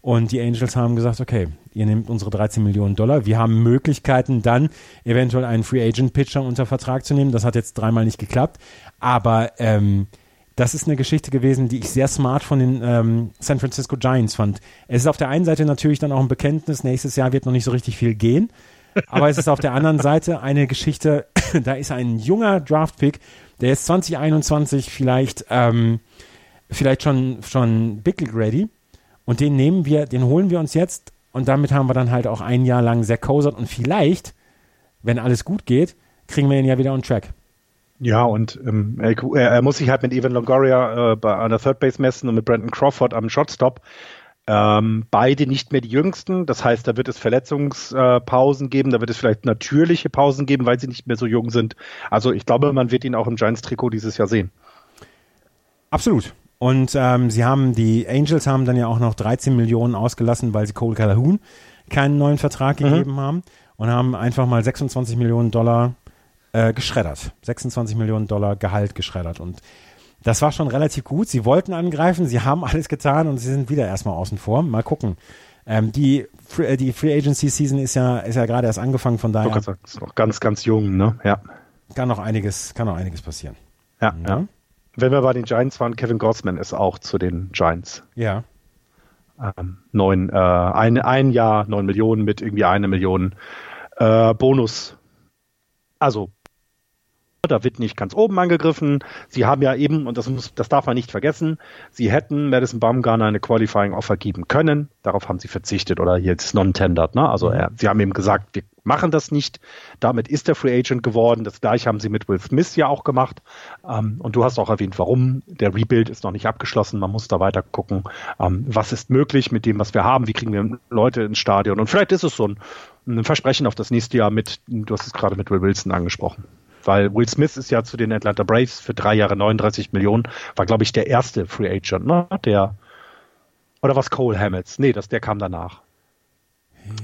Und die Angels haben gesagt, okay, ihr nehmt unsere 13 Millionen Dollar. Wir haben Möglichkeiten, dann eventuell einen Free Agent Pitcher unter Vertrag zu nehmen. Das hat jetzt dreimal nicht geklappt. Aber ähm, das ist eine Geschichte gewesen, die ich sehr smart von den ähm, San Francisco Giants fand. Es ist auf der einen Seite natürlich dann auch ein Bekenntnis, nächstes Jahr wird noch nicht so richtig viel gehen. Aber es ist auf der anderen Seite eine Geschichte, [COUGHS] da ist ein junger Draftpick, der ist 2021 vielleicht, ähm, vielleicht schon, schon Big ready. Und den nehmen wir, den holen wir uns jetzt Und damit haben wir dann halt auch ein Jahr lang Zach Cozart und vielleicht, wenn alles gut geht, kriegen wir ihn ja wieder on track.
Ja, und ähm, er, er, muss sich halt mit Evan Longoria äh, bei einer Third Base messen und mit Brandon Crawford am Shotstop. Ähm, beide nicht mehr die jüngsten. Das heißt, da wird es Verletzungspausen äh, geben, da wird es vielleicht natürliche Pausen geben, weil sie nicht mehr so jung sind. Also ich glaube, man wird ihn auch im Giants-Trikot dieses Jahr sehen.
Absolut. Und ähm, sie haben, die Angels haben dann ja auch noch 13 Millionen ausgelassen, weil sie Cole Calhoun keinen neuen Vertrag mhm. gegeben haben und haben einfach mal 26 Millionen Dollar äh, geschreddert. 26 Millionen Dollar Gehalt geschreddert. Und das war schon relativ gut. Sie wollten angreifen, sie haben alles getan und sie sind wieder erstmal außen vor. Mal gucken. Ähm, die, Free, die Free Agency Season ist ja, ist ja gerade erst angefangen, von daher.
Sagen, ist noch ganz, ganz jung, ne? Ja.
Kann noch einiges, kann noch einiges passieren.
Ja, ja. ja. Wenn wir bei den Giants waren, Kevin Gossman ist auch zu den Giants.
Ja.
Ähm, neun, äh, ein, ein Jahr, neun Millionen mit irgendwie eine Million äh, Bonus. Also da wird nicht ganz oben angegriffen. Sie haben ja eben, und das, muss, das darf man nicht vergessen, sie hätten Madison Baumgartner eine Qualifying Offer geben können. Darauf haben sie verzichtet oder jetzt non-tendered. Ne? Also er, sie haben eben gesagt, wir machen das nicht. Damit ist der Free Agent geworden. Das gleiche haben sie mit Will Smith ja auch gemacht. Ähm, und du hast auch erwähnt, warum. Der Rebuild ist noch nicht abgeschlossen. Man muss da weiter gucken, ähm, was ist möglich mit dem, was wir haben. Wie kriegen wir Leute ins Stadion? Und vielleicht ist es so ein, ein Versprechen auf das nächste Jahr mit, du hast es gerade mit Will Wilson angesprochen weil Will Smith ist ja zu den Atlanta Braves für drei Jahre 39 Millionen, war glaube ich der erste Free Agent, ne? Der oder was Cole Hamels? Nee, das der kam danach.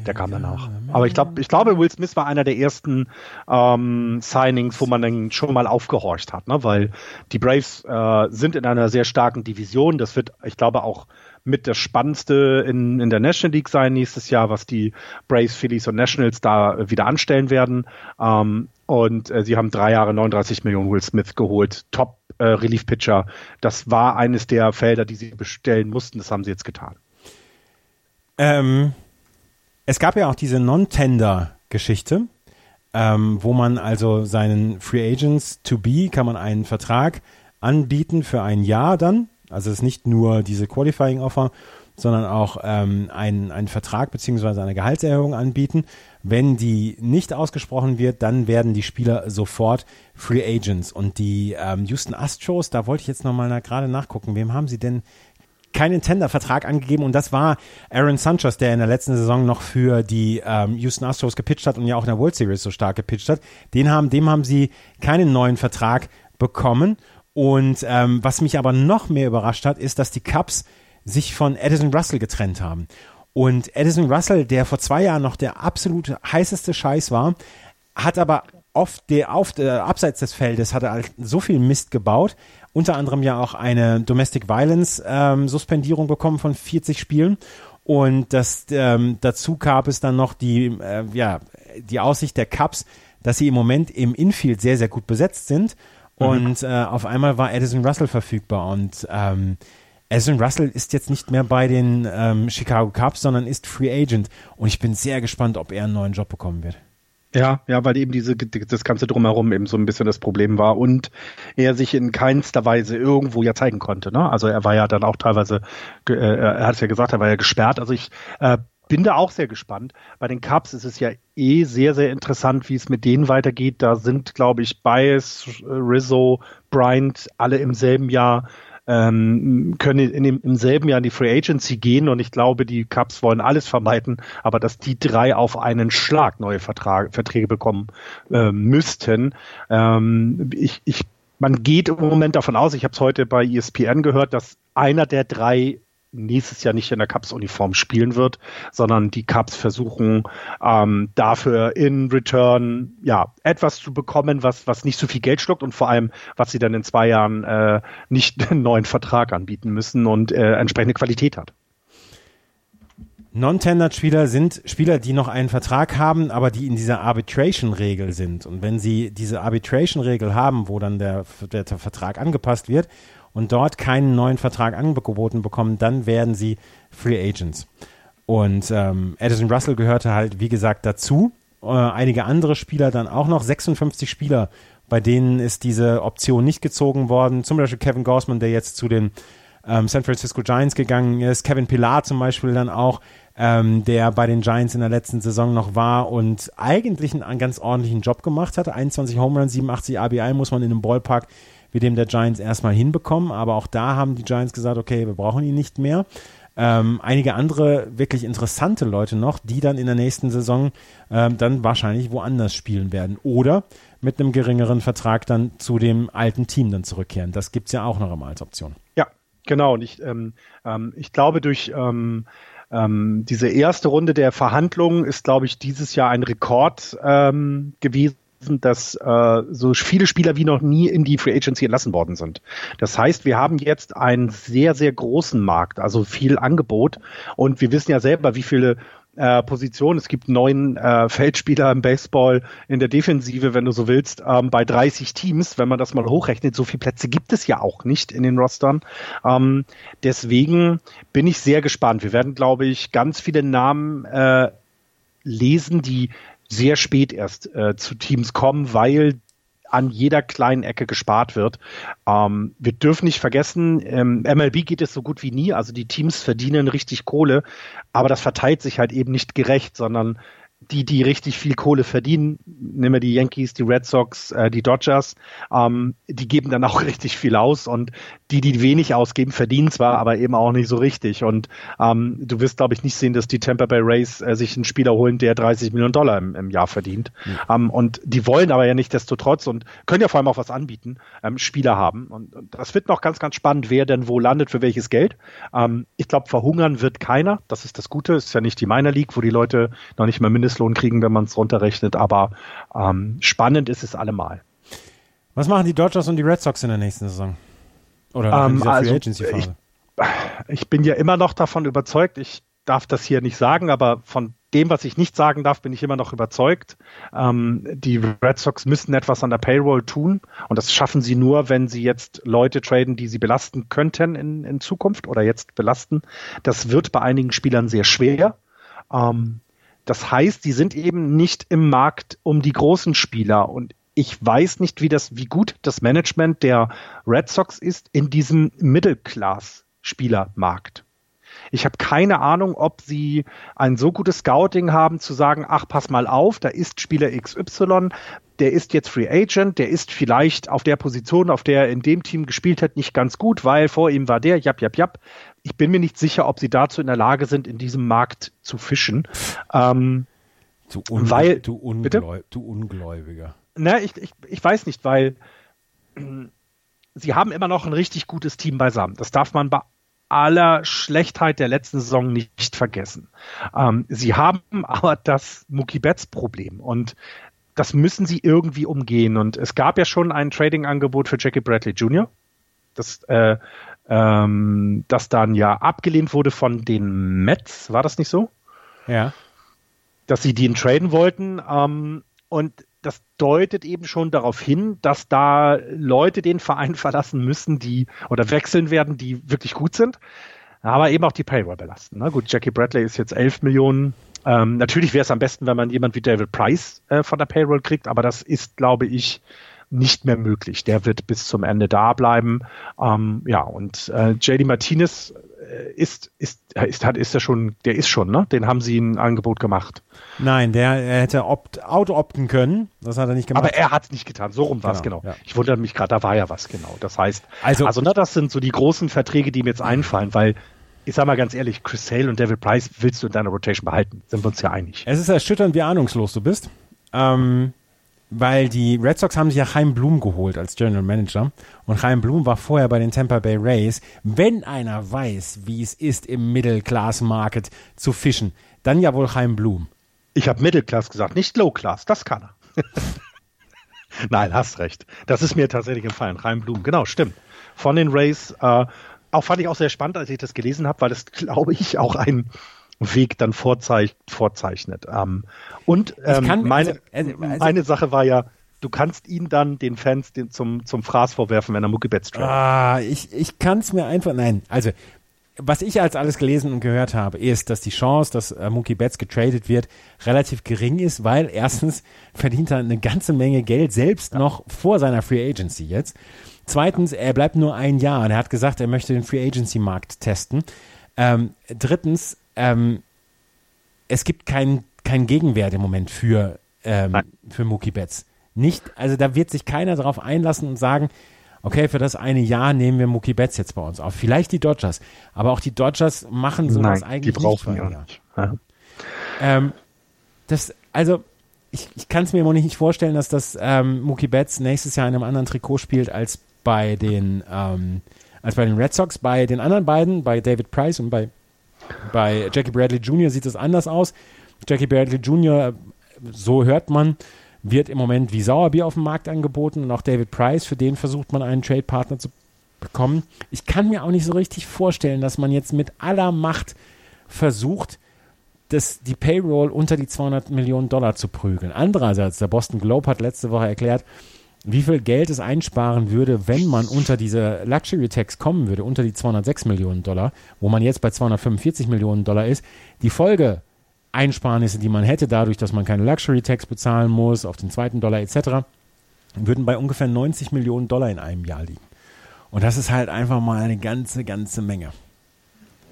Der kam danach. Aber ich glaube, ich glaube, Will Smith war einer der ersten ähm, Signings, wo man dann schon mal aufgehorcht hat, ne? weil die Braves äh, sind in einer sehr starken Division. Das wird, ich glaube, auch mit das Spannendste in, in der National League sein nächstes Jahr, was die Braves, Phillies und Nationals da wieder anstellen werden. Ähm, und äh, sie haben drei Jahre 39 Millionen Will Smith geholt. Top äh, Relief Pitcher. Das war eines der Felder, die sie bestellen mussten. Das haben sie jetzt getan.
Ähm, es gab ja auch diese Non-Tender-Geschichte, ähm, wo man also seinen Free Agents to be kann man einen Vertrag anbieten für ein Jahr dann. Also es ist nicht nur diese Qualifying Offer, sondern auch ähm, einen, einen Vertrag beziehungsweise eine Gehaltserhöhung anbieten. Wenn die nicht ausgesprochen wird, dann werden die Spieler sofort Free Agents. Und die ähm, Houston Astros, da wollte ich jetzt nochmal na, gerade nachgucken, wem haben sie denn keinen Tender-Vertrag angegeben und das war Aaron Sanchez, der in der letzten Saison noch für die ähm, Houston Astros gepitcht hat und ja auch in der World Series so stark gepitcht hat. Den haben, dem haben sie keinen neuen Vertrag bekommen. Und ähm, was mich aber noch mehr überrascht hat, ist, dass die Cubs sich von Edison Russell getrennt haben. Und Edison Russell, der vor zwei Jahren noch der absolut heißeste Scheiß war, hat aber oft der, auf, äh, abseits des Feldes hat er halt so viel Mist gebaut, unter anderem ja auch eine Domestic Violence ähm, Suspendierung bekommen von 40 Spielen. Und das, ähm, dazu gab es dann noch die, äh, ja, die Aussicht der Cubs, dass sie im Moment im Infield sehr, sehr gut besetzt sind. Mhm. Und äh, auf einmal war Edison Russell verfügbar. Und ähm, Addison Russell ist jetzt nicht mehr bei den ähm, Chicago Cubs, sondern ist Free Agent. Und ich bin sehr gespannt, ob er einen neuen Job bekommen wird.
Ja, ja, weil eben diese, das ganze drumherum eben so ein bisschen das Problem war und er sich in keinster Weise irgendwo ja zeigen konnte. Ne? Also er war ja dann auch teilweise, äh, er hat es ja gesagt, er war ja gesperrt. Also ich äh, bin da auch sehr gespannt. Bei den Cubs ist es ja eh sehr, sehr interessant, wie es mit denen weitergeht. Da sind, glaube ich, Bias, Rizzo, Bryant alle im selben Jahr ähm, können in dem, im selben Jahr in die Free Agency gehen und ich glaube, die Cubs wollen alles vermeiden, aber dass die drei auf einen Schlag neue Vertrag, Verträge bekommen äh, müssten. Ähm, ich, ich, man geht im Moment davon aus, ich habe es heute bei ESPN gehört, dass einer der drei nächstes Jahr nicht in der Cups-Uniform spielen wird, sondern die Cups versuchen ähm, dafür in Return ja etwas zu bekommen, was was nicht so viel Geld schluckt und vor allem, was sie dann in zwei Jahren äh, nicht [LAUGHS] einen neuen Vertrag anbieten müssen und äh, entsprechende Qualität hat.
Non-Tendered-Spieler sind Spieler, die noch einen Vertrag haben, aber die in dieser Arbitration-Regel sind. Und wenn sie diese Arbitration-Regel haben, wo dann der, der Vertrag angepasst wird und dort keinen neuen Vertrag angeboten bekommen, dann werden sie Free Agents. Und ähm, Addison Russell gehörte halt, wie gesagt, dazu. Äh, einige andere Spieler dann auch noch. 56 Spieler, bei denen ist diese Option nicht gezogen worden. Zum Beispiel Kevin Gossman, der jetzt zu den ähm, San Francisco Giants gegangen ist. Kevin Pilar zum Beispiel dann auch, ähm, der bei den Giants in der letzten Saison noch war und eigentlich einen, einen ganz ordentlichen Job gemacht hatte. 21 Home Runs, 87 RBI muss man in einem Ballpark wie dem der Giants erstmal hinbekommen. Aber auch da haben die Giants gesagt, okay, wir brauchen ihn nicht mehr. Ähm, einige andere wirklich interessante Leute noch, die dann in der nächsten Saison ähm, dann wahrscheinlich woanders spielen werden. Oder mit einem geringeren Vertrag dann zu dem alten Team dann zurückkehren. Das gibt es ja auch noch immer als Option.
Ja, genau. Und ich, ähm, ähm, ich glaube, durch ähm, ähm, diese erste Runde der Verhandlungen ist, glaube ich, dieses Jahr ein Rekord gewesen dass äh, so viele Spieler wie noch nie in die Free Agency entlassen worden sind. Das heißt, wir haben jetzt einen sehr, sehr großen Markt, also viel Angebot. Und wir wissen ja selber, wie viele äh, Positionen. Es gibt neun äh, Feldspieler im Baseball in der Defensive, wenn du so willst, ähm, bei 30 Teams, wenn man das mal hochrechnet. So viele Plätze gibt es ja auch nicht in den Rostern. Ähm, deswegen bin ich sehr gespannt. Wir werden, glaube ich, ganz viele Namen äh, lesen, die sehr spät erst äh, zu Teams kommen, weil an jeder kleinen Ecke gespart wird. Ähm, wir dürfen nicht vergessen, ähm, MLB geht es so gut wie nie. Also die Teams verdienen richtig Kohle, aber das verteilt sich halt eben nicht gerecht, sondern die, die richtig viel Kohle verdienen, nehmen wir die Yankees, die Red Sox, äh, die Dodgers, ähm, die geben dann auch [LAUGHS] richtig viel aus und die, die wenig ausgeben, verdienen zwar, aber eben auch nicht so richtig. Und ähm, du wirst, glaube ich, nicht sehen, dass die Tampa Bay Rays äh, sich einen Spieler holen, der 30 Millionen Dollar im, im Jahr verdient. Mhm. Ähm, und die wollen aber ja nicht desto trotz und können ja vor allem auch was anbieten, ähm, Spieler haben. Und, und das wird noch ganz, ganz spannend, wer denn wo landet, für welches Geld. Ähm, ich glaube, verhungern wird keiner. Das ist das Gute. Ist ja nicht die Minor League, wo die Leute noch nicht mal Mindestlohn kriegen, wenn man es runterrechnet. Aber ähm, spannend ist es allemal.
Was machen die Dodgers und die Red Sox in der nächsten Saison? Oder in ähm, dieser also, Free Agency Phase?
Ich, ich bin ja immer noch davon überzeugt, ich darf das hier nicht sagen, aber von dem, was ich nicht sagen darf, bin ich immer noch überzeugt. Ähm, die Red Sox müssen etwas an der Payroll tun und das schaffen sie nur, wenn sie jetzt Leute traden, die sie belasten könnten in, in Zukunft oder jetzt belasten. Das wird bei einigen Spielern sehr schwer. Ähm, das heißt, die sind eben nicht im Markt um die großen Spieler und ich weiß nicht, wie das, wie gut das Management der Red Sox ist in diesem Middle-Class-Spielermarkt. Ich habe keine Ahnung, ob sie ein so gutes Scouting haben, zu sagen, ach, pass mal auf, da ist Spieler XY, der ist jetzt Free Agent, der ist vielleicht auf der Position, auf der er in dem Team gespielt hat, nicht ganz gut, weil vor ihm war der, jap, jap, jap. Ich bin mir nicht sicher, ob sie dazu in der Lage sind, in diesem Markt zu fischen. Ähm,
du, Ungl weil, du, Ungläu du Ungläubiger
na, ich, ich, ich weiß nicht, weil sie haben immer noch ein richtig gutes Team beisammen. Das darf man bei aller Schlechtheit der letzten Saison nicht vergessen. Ähm, sie haben [LAUGHS] aber das Mookie Betts Problem und das müssen sie irgendwie umgehen. Und es gab ja schon ein Trading-Angebot für Jackie Bradley Jr., das, äh, ähm, das dann ja abgelehnt wurde von den Mets, war das nicht so?
Ja.
Dass sie den traden wollten. Ähm, und das deutet eben schon darauf hin, dass da Leute den Verein [LAUGHS] verlassen müssen, die oder wechseln werden, die wirklich gut sind, aber eben auch die Payroll belasten. Na ne? gut, Jackie Bradley ist jetzt 11 Millionen. Ähm, natürlich wäre es am besten, wenn man jemand wie David Price äh, von der Payroll kriegt, aber das ist, glaube ich, nicht mehr möglich. Der wird bis zum Ende da bleiben. Ähm, ja, und äh, JD Martinez äh, ist, ist, ist, hat, ist er schon, der ist schon, ne? Den haben sie ein Angebot gemacht.
Nein, der er hätte opt, auto opten können. Das hat er nicht gemacht.
Aber er hat es nicht getan. So rum war es genau. genau. Ja. Ich wundere mich gerade, da war ja was genau. Das heißt, also, also ne, das sind so die großen Verträge, die mir jetzt einfallen, weil ich sag mal ganz ehrlich, Chris Sale und David Price willst du in deiner Rotation behalten. Sind wir uns ja einig.
Es ist erschütternd, wie ahnungslos du bist. Ähm, weil die Red Sox haben sich ja Chaim Blum geholt als General Manager und Chaim Blum war vorher bei den Tampa Bay Rays. Wenn einer weiß, wie es ist, im Middle Class Market zu fischen, dann ja wohl Chaim Blum.
Ich habe Middle Class gesagt, nicht Low Class, das kann er. [LAUGHS] Nein, hast recht. Das ist mir tatsächlich gefallen. Chaim Blum, genau, stimmt. Von den Rays, äh, auch fand ich auch sehr spannend, als ich das gelesen habe, weil es, glaube ich, auch ein Weg dann vorzeich vorzeichnet. Ähm, und ähm, kann, meine, also, also, meine Sache war ja, du kannst ihn dann den Fans den zum, zum Fraß vorwerfen, wenn er Mookie Betts
tradet. Ah, ich, ich kann es mir einfach, nein, also was ich als alles gelesen und gehört habe, ist, dass die Chance, dass äh, Mookie Betts getradet wird, relativ gering ist, weil erstens verdient er eine ganze Menge Geld selbst ja. noch vor seiner Free Agency jetzt. Zweitens, er bleibt nur ein Jahr und er hat gesagt, er möchte den Free Agency Markt testen. Ähm, drittens, ähm, es gibt keinen kein Gegenwert im Moment für, ähm, für Mookie Betts. Nicht, also da wird sich keiner darauf einlassen und sagen, okay, für das eine Jahr nehmen wir Mookie Betts jetzt bei uns auf. Vielleicht die Dodgers, aber auch die Dodgers machen sowas
Nein,
eigentlich
die brauchen
nicht.
ja nicht. Ja.
Ähm, das, also, ich, ich kann es mir immer nicht vorstellen, dass das ähm, Mookie Betts nächstes Jahr in einem anderen Trikot spielt als bei den ähm, als bei den Red Sox. Bei den anderen beiden, bei David Price und bei, bei Jackie Bradley Jr. sieht es anders aus. Jackie Bradley Jr., so hört man, wird im Moment wie Sauerbier auf dem Markt angeboten und auch David Price, für den versucht man einen Trade-Partner zu bekommen. Ich kann mir auch nicht so richtig vorstellen, dass man jetzt mit aller Macht versucht, das, die Payroll unter die 200 Millionen Dollar zu prügeln. Andererseits, der Boston Globe hat letzte Woche erklärt, wie viel Geld es einsparen würde, wenn man unter diese Luxury Tax kommen würde, unter die 206 Millionen Dollar, wo man jetzt bei 245 Millionen Dollar ist. Die Folge Einsparnisse, die man hätte, dadurch, dass man keine Luxury Tax bezahlen muss, auf den zweiten Dollar etc., würden bei ungefähr 90 Millionen Dollar in einem Jahr liegen. Und das ist halt einfach mal eine ganze, ganze Menge.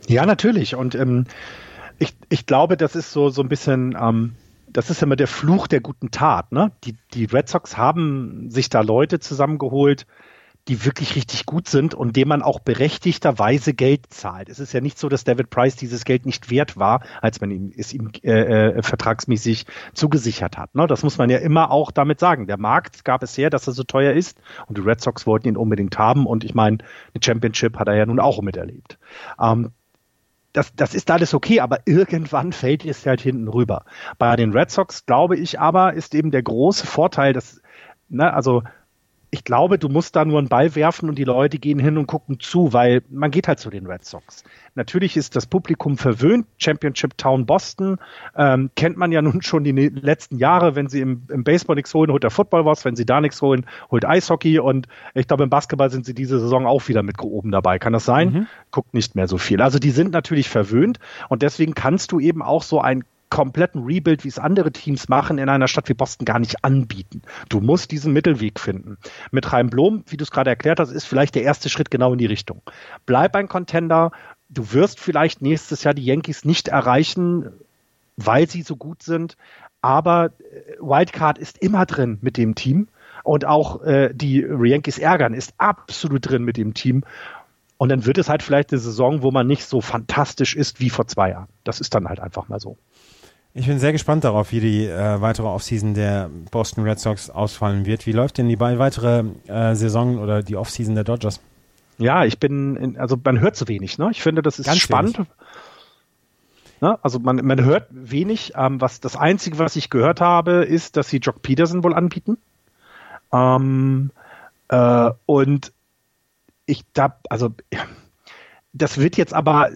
Ja, natürlich. Und ähm, ich, ich glaube, das ist so, so ein bisschen, ähm, das ist immer der Fluch der guten Tat. Ne? Die, die Red Sox haben sich da Leute zusammengeholt, die wirklich richtig gut sind und dem man auch berechtigterweise Geld zahlt. Es ist ja nicht so, dass David Price dieses Geld nicht wert war, als man ihm, es ihm äh, äh, vertragsmäßig zugesichert hat. Ne? Das muss man ja immer auch damit sagen. Der Markt gab es her, dass er so teuer ist und die Red Sox wollten ihn unbedingt haben und ich meine, eine Championship hat er ja nun auch miterlebt. Ähm, das, das ist alles okay, aber irgendwann fällt es halt hinten rüber. Bei den Red Sox, glaube ich aber, ist eben der große Vorteil, dass, ne, also ich glaube, du musst da nur einen Ball werfen und die Leute gehen hin und gucken zu, weil man geht halt zu den Red Sox. Natürlich ist das Publikum verwöhnt. Championship Town Boston ähm, kennt man ja nun schon die ne-, letzten Jahre. Wenn sie im, im Baseball nichts holen, holt der Football was. Wenn sie da nichts holen, holt Eishockey. Und ich glaube, im Basketball sind sie diese Saison auch wieder mit oben dabei. Kann das sein? Mhm. Guckt nicht mehr so viel. Also die sind natürlich verwöhnt und deswegen kannst du eben auch so ein kompletten Rebuild, wie es andere Teams machen, in einer Stadt wie Boston gar nicht anbieten. Du musst diesen Mittelweg finden. Mit Reim Blom, wie du es gerade erklärt hast, ist vielleicht der erste Schritt genau in die Richtung. Bleib ein Contender. Du wirst vielleicht nächstes Jahr die Yankees nicht erreichen, weil sie so gut sind. Aber äh, Wildcard ist immer drin mit dem Team. Und auch äh, die Yankees ärgern ist absolut drin mit dem Team. Und dann wird es halt vielleicht eine Saison, wo man nicht so fantastisch ist wie vor zwei Jahren. Das ist dann halt einfach mal so.
Ich bin sehr gespannt darauf, wie die äh, weitere Offseason der Boston Red Sox ausfallen wird. Wie läuft denn die weitere äh, Saison oder die Offseason der Dodgers?
Ja, ich bin, in, also man hört zu wenig. Ne? Ich finde, das ist Ganz spannend. Ne? Also man, man hört wenig. Ähm, was das Einzige, was ich gehört habe, ist, dass sie Jock Peterson wohl anbieten. Ähm, äh, und ich da, also ja, das wird jetzt aber,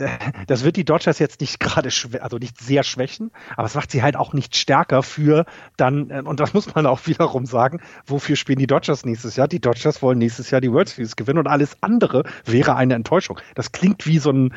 das wird die Dodgers jetzt nicht gerade, also nicht sehr schwächen, aber es macht sie halt auch nicht stärker für dann, äh, und das muss man auch [LAUGHS] wiederum sagen, wofür spielen die Dodgers nächstes Jahr? Die Dodgers wollen nächstes Jahr die World Series gewinnen und alles andere wäre eine Enttäuschung. Das klingt wie so ein,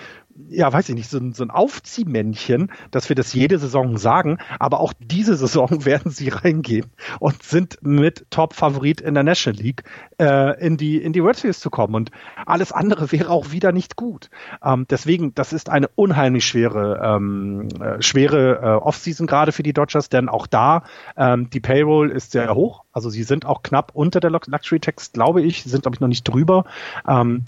ja, weiß ich nicht, so ein, so ein Aufziehmännchen, dass wir das jede Saison sagen, aber auch diese Saison [LAUGHS] werden sie reingehen und sind mit Top-Favorit in der National League äh, in die in die World Series zu kommen und alles andere [LAUGHS] wäre auch wieder nicht gut. Ähm, deswegen, das ist eine unheimlich schwere ähm, äh, schwere äh, Offseason gerade für die Dodgers, denn auch da ähm, die Payroll ist sehr hoch, also sie sind auch knapp unter der Luxury Tax, glaube ich, sind glaube ich noch nicht drüber. Ähm,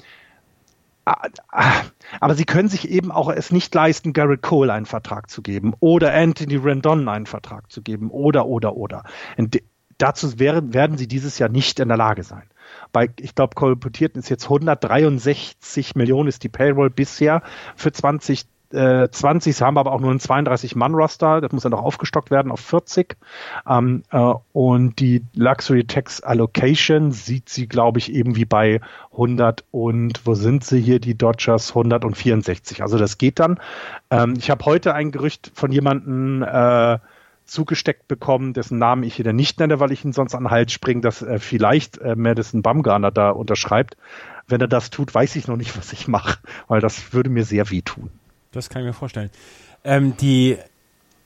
aber sie können sich eben auch es nicht leisten, Garrett Cole einen Vertrag zu geben oder Anthony Rendon einen Vertrag zu geben oder, oder, oder. Und dazu wären, werden sie dieses Jahr nicht in der Lage sein. Bei, ich glaube, kolportierten ist jetzt 163 Millionen ist die Payroll bisher für 20 äh, 20, sie haben aber auch nur einen 32-Mann-Roster, das muss dann noch aufgestockt werden auf 40. Ähm, äh, und die Luxury Tax Allocation sieht sie, glaube ich, eben wie bei 100 und, wo sind sie hier, die Dodgers, 164. Also das geht dann. Ähm, ich habe heute ein Gerücht von jemandem äh, zugesteckt bekommen, dessen Namen ich wieder nicht nenne, weil ich ihn sonst an den Hals springe, dass äh, vielleicht äh, Madison Bumgarner da unterschreibt. Wenn er das tut, weiß ich noch nicht, was ich mache, weil das würde mir sehr wehtun.
Das kann ich mir vorstellen. Ähm, die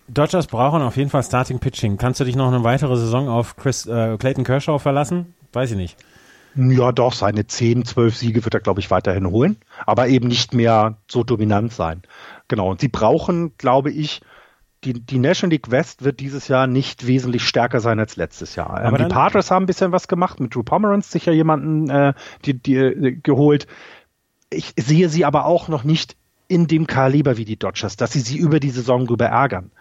Dodgers brauchen auf jeden Fall Starting Pitching. Kannst du dich noch eine weitere Saison auf Chris, äh, Clayton Kershaw verlassen? Weiß ich nicht.
Ja, doch, seine 10, 12 Siege wird er, glaube ich, weiterhin holen, aber eben nicht mehr so dominant sein. Genau, und sie brauchen, glaube ich, die, die National League West wird dieses Jahr nicht wesentlich stärker sein als letztes Jahr. Ähm, die Padres haben ein bisschen was gemacht, mit Drew Pomeranz sicher jemanden äh, die, die, äh, geholt. Ich sehe sie aber auch noch nicht in dem Kaliber wie die Dodgers, dass sie sie über die Saison drüber ärgern.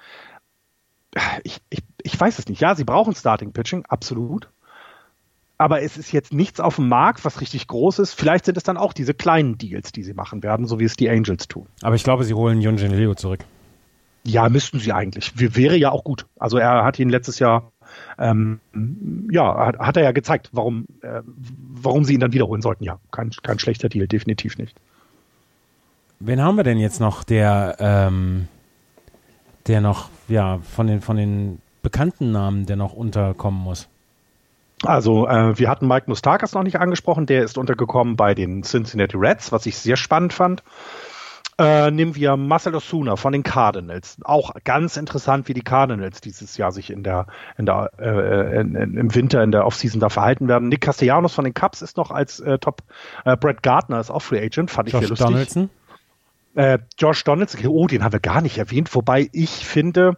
Ich, ich, ich weiß es nicht. Ja, sie brauchen Starting Pitching, absolut. Aber es ist jetzt nichts auf dem Markt, was richtig groß ist. Vielleicht sind es dann auch diese kleinen Deals, die sie machen werden, so wie es die Angels tun.
Aber ich glaube, sie holen Junjin Leo zurück.
Ja, müssten sie eigentlich. Wäre ja auch gut. Also er hat ihn letztes Jahr, ähm, ja, hat, hat, er ja gezeigt, warum, äh, warum sie ihn dann wiederholen sollten. Ja, kein, kein schlechter Deal, definitiv nicht.
Wen haben wir denn jetzt noch, der, ähm, der noch, ja, von den, von den bekannten Namen, der noch unterkommen muss?
Also, äh, wir hatten Mike Mustakas noch nicht angesprochen, der ist untergekommen bei den Cincinnati Reds, was ich sehr spannend fand. Äh, nehmen wir Marcel Osuna von den Cardinals. Auch ganz interessant, wie die Cardinals dieses Jahr sich in der, in der, äh, in, in, im Winter, in der Offseason da verhalten werden. Nick Castellanos von den Cubs ist noch als äh, Top. Äh, Brett Gardner ist auch Free Agent, fand ich Josh sehr lustig. Donaldson? Äh, Josh Donaldson, oh, den haben wir gar nicht erwähnt, wobei ich finde,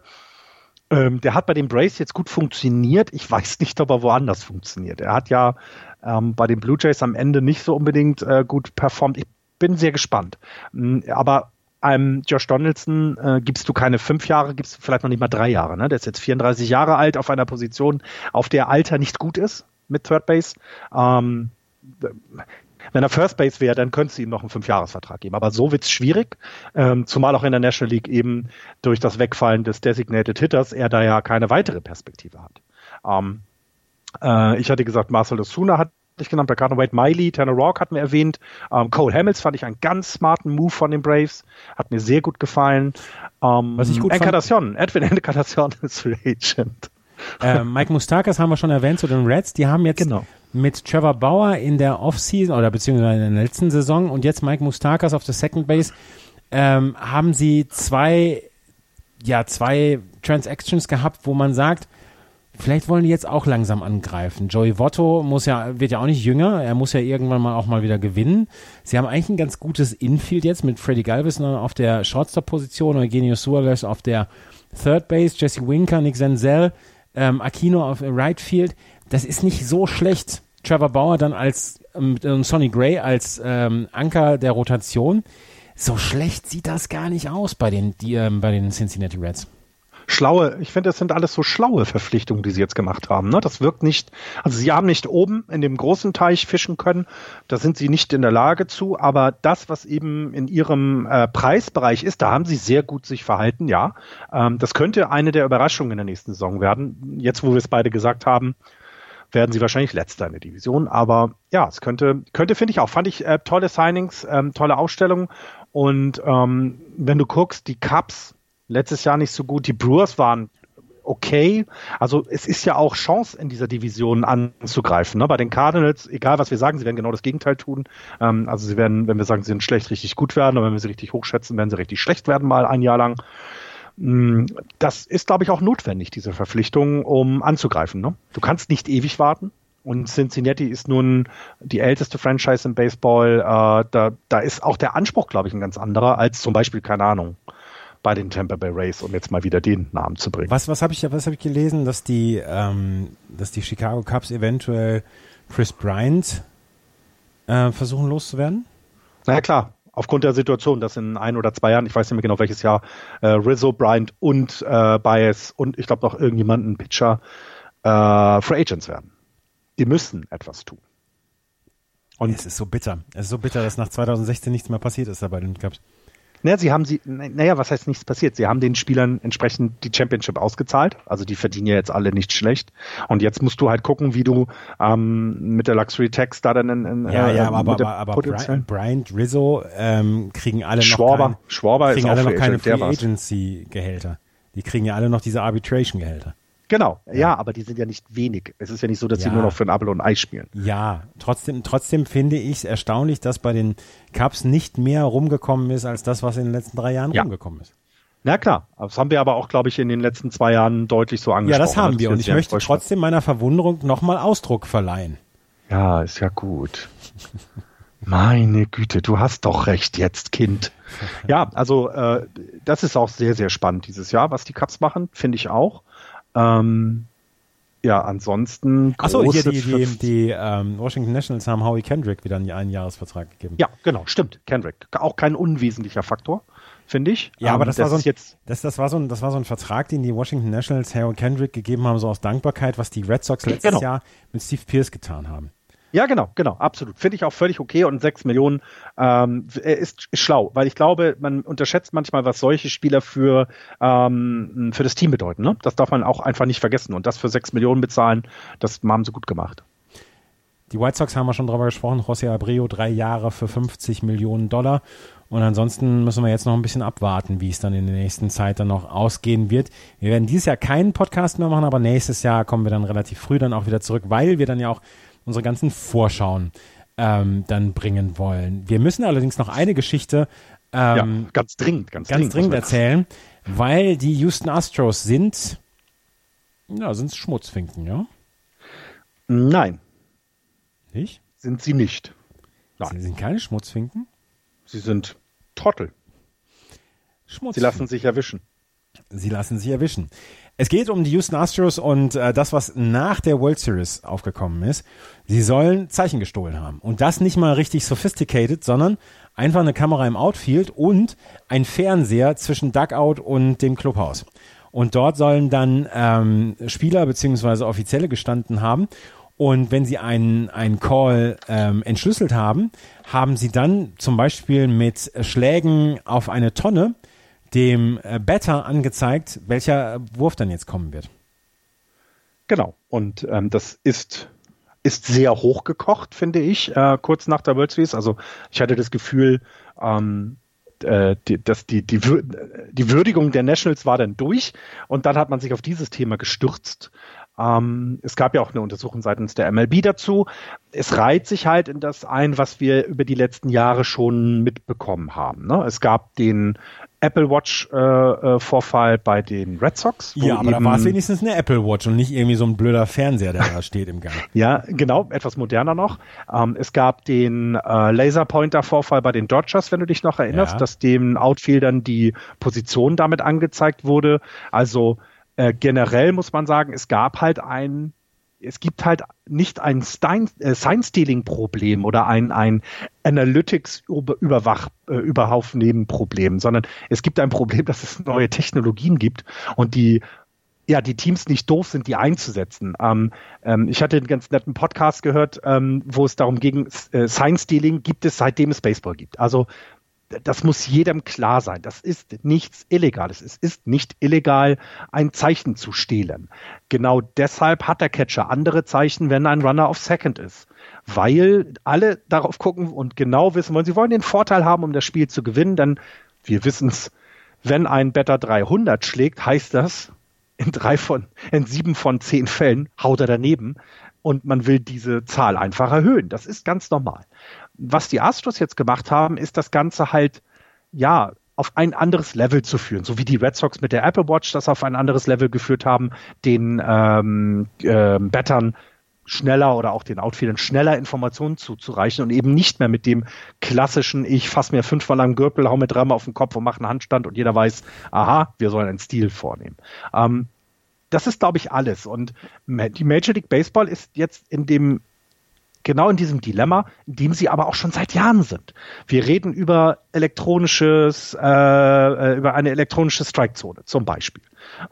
ähm, der hat bei den Braves jetzt gut funktioniert. Ich weiß nicht, ob er woanders funktioniert. Er hat ja ähm, bei den Blue Jays am Ende nicht so unbedingt äh, gut performt. Ich bin sehr gespannt. Mm, aber einem Josh Donaldson äh, gibst du keine fünf Jahre, gibst du vielleicht noch nicht mal drei Jahre. Ne? Der ist jetzt 34 Jahre alt auf einer Position, auf der Alter nicht gut ist mit Third Base. Ähm, wenn er First Base wäre, dann könntest du ihm noch einen Fünfjahresvertrag geben. Aber so wird's schwierig, ähm, zumal auch in der National League eben durch das Wegfallen des Designated Hitters er da ja keine weitere Perspektive hat. Ähm, äh, ich hatte gesagt, Marcel Osuna hat ich genannt, Gardner Wade Miley, Tanner Rock hatten wir erwähnt. Ähm, Cole Hamels fand ich einen ganz smarten Move von den Braves. Hat mir sehr gut gefallen. Ähm,
Was ich gut
Encarnacion, Edwin [LAUGHS] Encarnacion ist Free Agent.
Äh, Mike Mustakas haben wir schon erwähnt zu den Reds. Die haben jetzt genau. Mit Trevor Bauer in der Offseason oder beziehungsweise in der letzten Saison und jetzt Mike Mustakas auf der Second Base ähm, haben sie zwei, ja, zwei Transactions gehabt, wo man sagt, Vielleicht wollen die jetzt auch langsam angreifen. Joey Votto muss ja, wird ja auch nicht jünger. Er muss ja irgendwann mal auch mal wieder gewinnen. Sie haben eigentlich ein ganz gutes Infield jetzt mit Freddy Galveston auf der Shortstop-Position, Eugenio Suarez auf der Third Base, Jesse Winker, Nick Senzel, ähm, Aquino auf Right Field. Das ist nicht so schlecht. Trevor Bauer dann als ähm, Sonny Gray als ähm, Anker der Rotation. So schlecht sieht das gar nicht aus bei den, die, ähm, bei den Cincinnati Reds
schlaue, ich finde, das sind alles so schlaue Verpflichtungen, die sie jetzt gemacht haben. Ne? Das wirkt nicht, also sie haben nicht oben in dem großen Teich fischen können, da sind sie nicht in der Lage zu, aber das, was eben in ihrem äh, Preisbereich ist, da haben sie sehr gut sich verhalten, ja. Ähm, das könnte eine der Überraschungen in der nächsten Saison werden. Jetzt, wo wir es beide gesagt haben, werden sie wahrscheinlich letzter in der Division, aber ja, es könnte, könnte finde ich auch, fand ich äh, tolle Signings, ähm, tolle Ausstellungen und ähm, wenn du guckst, die Cups letztes Jahr nicht so gut. Die Brewers waren okay. Also es ist ja auch Chance in dieser Division anzugreifen. Ne? Bei den Cardinals, egal was wir sagen, sie werden genau das Gegenteil tun. Ähm, also sie werden, wenn wir sagen, sie sind schlecht, richtig gut werden. Und wenn wir sie richtig hochschätzen, werden sie richtig schlecht werden mal ein Jahr lang. Mm, das ist, glaube ich, auch notwendig, diese Verpflichtung, um anzugreifen. Ne? Du kannst nicht ewig warten. Und Cincinnati ist nun die älteste Franchise im Baseball. Äh, da, da ist auch der Anspruch, glaube ich, ein ganz anderer als zum Beispiel, keine Ahnung, bei den Tampa Bay Rays, um jetzt mal wieder den Namen zu bringen.
Was, was habe ich, was hab ich gelesen, dass die, ähm, dass die Chicago Cubs eventuell Chris Bryant äh, versuchen loszuwerden?
Na ja, klar, aufgrund der Situation, dass in ein oder zwei Jahren, ich weiß nicht mehr genau welches Jahr, äh, Rizzo, Bryant und äh, Bias und ich glaube noch irgendjemanden, Pitcher, äh, Free Agents werden. Die müssen etwas tun.
Und es ist so bitter. Es ist so bitter, dass nach 2016 nichts mehr passiert ist da bei den Cubs.
Naja, sie haben sie, naja, was heißt nichts passiert? Sie haben den Spielern entsprechend die Championship ausgezahlt. Also die verdienen ja jetzt alle nicht schlecht. Und jetzt musst du halt gucken, wie du ähm, mit der Luxury Tax da dann in, in
Ja, äh, ja, aber, aber, aber Brian, Brian Rizzo ähm, kriegen alle noch
Schwarber, kein, Schwarber
kriegen alle noch keine Free Agency Gehälter. Die kriegen ja alle noch diese Arbitration Gehälter.
Genau, ja. ja. aber die sind ja nicht wenig. Es ist ja nicht so, dass ja. sie nur noch für ein Apfel und ein Ei spielen.
Ja, trotzdem, trotzdem finde ich es erstaunlich, dass bei den Cups nicht mehr rumgekommen ist, als das, was in den letzten drei Jahren ja. rumgekommen ist.
Na klar, das haben wir aber auch, glaube ich, in den letzten zwei Jahren deutlich so angesprochen.
Ja, das haben wir und ich möchte trotzdem meiner Verwunderung nochmal Ausdruck verleihen.
Ja, ist ja gut. Meine Güte, du hast doch recht jetzt, Kind. Ja, also äh, das ist auch sehr, sehr spannend dieses Jahr, was die Cubs machen, finde ich auch. Ähm, ja, ansonsten.
Achso, hier die, die, die ähm, Washington Nationals haben Howie Kendrick wieder einen Einjahresvertrag gegeben.
Ja, genau, stimmt. Kendrick. Auch kein unwesentlicher Faktor, finde ich.
Ja, aber ähm, das, das, war so ein, jetzt das, das, war so ein, das war so ein Vertrag, den die Washington Nationals Howie Kendrick gegeben haben, so aus Dankbarkeit, was die Red Sox letztes genau. Jahr mit Steve Pierce getan haben.
Ja, genau, genau, absolut. Finde ich auch völlig okay und sechs Millionen ähm, ist, schlau, weil ich glaube, man unterschätzt manchmal, was solche Spieler für, ähm, für das Team bedeuten. Ne? Das darf man auch einfach nicht vergessen. Und das für sechs Millionen bezahlen, das haben sie gut gemacht.
Die White Sox haben wir schon drüber gesprochen. José Abreu drei Jahre für 50 Millionen Dollar. Und ansonsten müssen wir jetzt noch ein bisschen abwarten, wie es dann in der nächsten Zeit dann noch ausgehen wird. Wir werden dieses Jahr keinen Podcast mehr machen, aber nächstes Jahr kommen wir dann relativ früh dann auch wieder zurück, weil wir dann ja auch unsere ganzen Vorschauen ähm, dann bringen wollen. Wir müssen allerdings noch eine Geschichte ähm,
ja, ganz dringend,
ganz, ganz dringend, dringend erzählen, weil die Houston Astros sind, ja, sind Schmutzfinken, ja?
Nein.
Nicht?
Sind sie nicht.
Nein. Sie sind keine Schmutzfinken?
Sie sind Trottel. Sie lassen sich erwischen.
Sie lassen sich erwischen. Es geht um die Houston Astros und äh, das, was nach der World Series aufgekommen ist. Sie sollen Zeichen gestohlen haben. Und das nicht mal richtig sophisticated, sondern einfach eine Kamera im Outfield und ein Fernseher zwischen Dugout und dem Clubhaus. Und dort sollen dann ähm, Spieler beziehungsweise Offizielle gestanden haben. Und wenn sie einen, einen Call ähm, entschlüsselt haben, haben sie dann zum Beispiel mit Schlägen auf eine Tonne dem äh, Better angezeigt, welcher Wurf dann jetzt kommen wird.
Genau. Und ähm, das ist ist sehr hochgekocht, finde ich, äh, kurz nach der World Series. Also ich hatte das Gefühl, ähm, äh, die, dass die, die, die Würdigung der Nationals war dann durch und dann hat man sich auf dieses Thema gestürzt. Ähm, es gab ja auch eine Untersuchung seitens der MLB dazu. Es reiht sich halt in das ein, was wir über die letzten Jahre schon mitbekommen haben. Ne? Es gab den Apple Watch äh, äh, Vorfall bei den Red Sox.
Ja, aber da war es wenigstens eine Apple Watch und nicht irgendwie so ein blöder Fernseher, der da steht im Gang. [LAUGHS]
Ja, genau, etwas moderner noch. Ähm, es gab den äh, Laserpointer Vorfall bei den Dodgers, wenn du dich noch erinnerst, ja. dass dem Outfieldern die Position damit angezeigt wurde. Also äh, generell muss man sagen, es gab halt ein es gibt halt nicht ein äh, Sign-Stealing-Problem oder ein, ein Analytics-Überwach-Überhaufen-Problem, sondern es gibt ein Problem, [LAUGHS] dass es neue Technologien gibt und die ja, die Teams nicht doof sind, die einzusetzen. Ähm, ähm, ich hatte einen ganz netten Podcast gehört, ähm, wo es darum ging, äh, Sign-Stealing gibt es seitdem es Baseball gibt. Also das muss jedem klar sein. Das ist nichts Illegales. Es ist nicht illegal, ein Zeichen zu stehlen. Genau deshalb hat der Catcher andere Zeichen, wenn ein Runner auf Second ist. Weil alle darauf gucken und genau wissen wollen, sie wollen den Vorteil haben, um das Spiel zu gewinnen, denn wir wissen es, wenn ein Better 300 schlägt, heißt das, in drei von, in sieben von zehn Fällen haut er daneben und man will diese Zahl einfach erhöhen. Das ist ganz normal was die Astros jetzt gemacht haben, ist das Ganze halt, ja, auf ein anderes Level zu führen, so wie die Red Sox mit der Apple Watch das auf ein anderes Level geführt haben, den ähm, äh, Battern schneller oder auch den Outfieldern schneller Informationen zuzureichen und eben nicht mehr mit dem klassischen, ich fasse mir fünfmal lang Gürtel, hau mir dreimal auf den Kopf und mache einen Handstand und jeder weiß, aha, wir sollen einen Stil vornehmen. Ähm, das ist, glaube ich, alles. Und die Major League Baseball ist jetzt in dem genau in diesem Dilemma, in dem sie aber auch schon seit Jahren sind. Wir reden über elektronisches, äh, äh, über eine elektronische Strikezone zum Beispiel.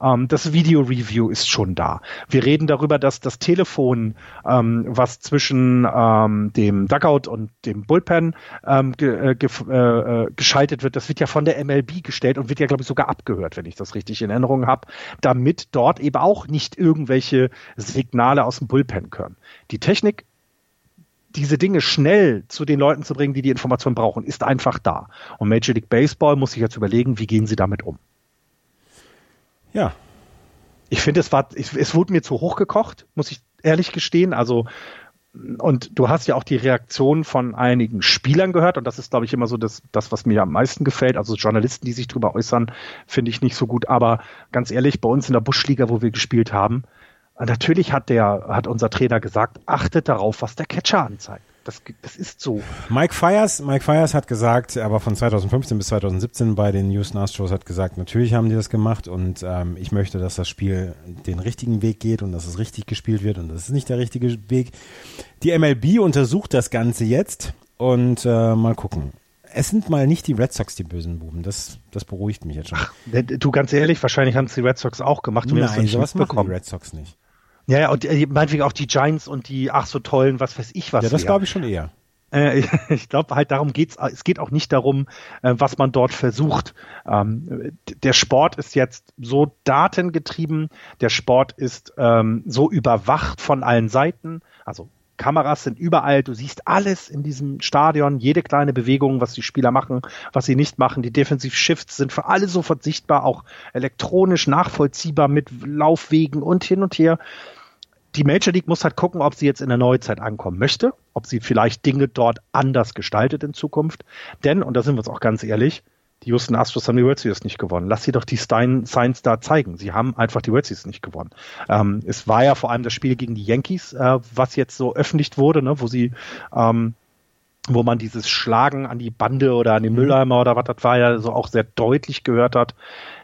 Ähm, das Video Review ist schon da. Wir reden darüber, dass das Telefon, ähm, was zwischen ähm, dem Dugout und dem Bullpen ähm, ge, äh, ge, äh, geschaltet wird, das wird ja von der MLB gestellt und wird ja, glaube ich, sogar abgehört, wenn ich das richtig in Erinnerung habe, damit dort eben auch nicht irgendwelche Signale aus dem Bullpen können. Die Technik diese Dinge schnell zu den Leuten zu bringen, die die Information brauchen, ist einfach da. Und Major League Baseball muss sich jetzt überlegen, wie gehen sie damit um.
Ja.
Ich finde, es war, es wurde mir zu hoch gekocht, muss ich ehrlich gestehen. Also, und du hast ja auch die Reaktion von einigen Spielern gehört, und das ist, glaube ich, immer so das, das, was mir am meisten gefällt. Also Journalisten, die sich darüber äußern, finde ich nicht so gut. Aber ganz ehrlich, bei uns in der Buschliga, wo wir gespielt haben, natürlich hat der, hat unser Trainer gesagt, achtet darauf, was der Catcher anzeigt. Das, das ist so.
Mike Fires, Mike Fires hat gesagt, aber von 2015 bis 2017 bei den Houston Astros hat gesagt, natürlich haben die das gemacht und ähm, ich möchte, dass das Spiel den richtigen Weg geht und dass es richtig gespielt wird und das ist nicht der richtige Weg. Die MLB untersucht das Ganze jetzt und äh, mal gucken. Es sind mal nicht die Red Sox die bösen Buben. Das, das beruhigt mich jetzt schon. Ach,
du ganz ehrlich, wahrscheinlich haben es die Red Sox auch gemacht.
Nein, sowas machen die Red Sox nicht.
Ja, ja, und äh, meinetwegen auch die Giants und die ach so tollen, was weiß ich was.
Ja, das glaube ich schon eher.
Äh, [LAUGHS] ich glaube halt darum geht's. Es geht auch nicht darum, äh, was man dort versucht. Ähm, der Sport ist jetzt so datengetrieben. Der Sport ist ähm, so überwacht von allen Seiten. Also Kameras sind überall, du siehst alles in diesem Stadion, jede kleine Bewegung, was die Spieler machen, was sie nicht machen. Die Defensive Shifts sind für alle sofort sichtbar, auch elektronisch nachvollziehbar mit Laufwegen und hin und her. Die Major League muss halt gucken, ob sie jetzt in der Neuzeit ankommen möchte, ob sie vielleicht Dinge dort anders gestaltet in Zukunft. Denn, und da sind wir uns auch ganz ehrlich, die Houston Astros haben die World Series nicht gewonnen. Lass sie doch die Stein Science da zeigen. Sie haben einfach die World Series nicht gewonnen. Ähm, es war ja vor allem das Spiel gegen die Yankees, äh, was jetzt so öffentlich wurde, ne, wo sie ähm, wo man dieses Schlagen an die Bande oder an den Mülleimer oder was das war ja so auch sehr deutlich gehört hat.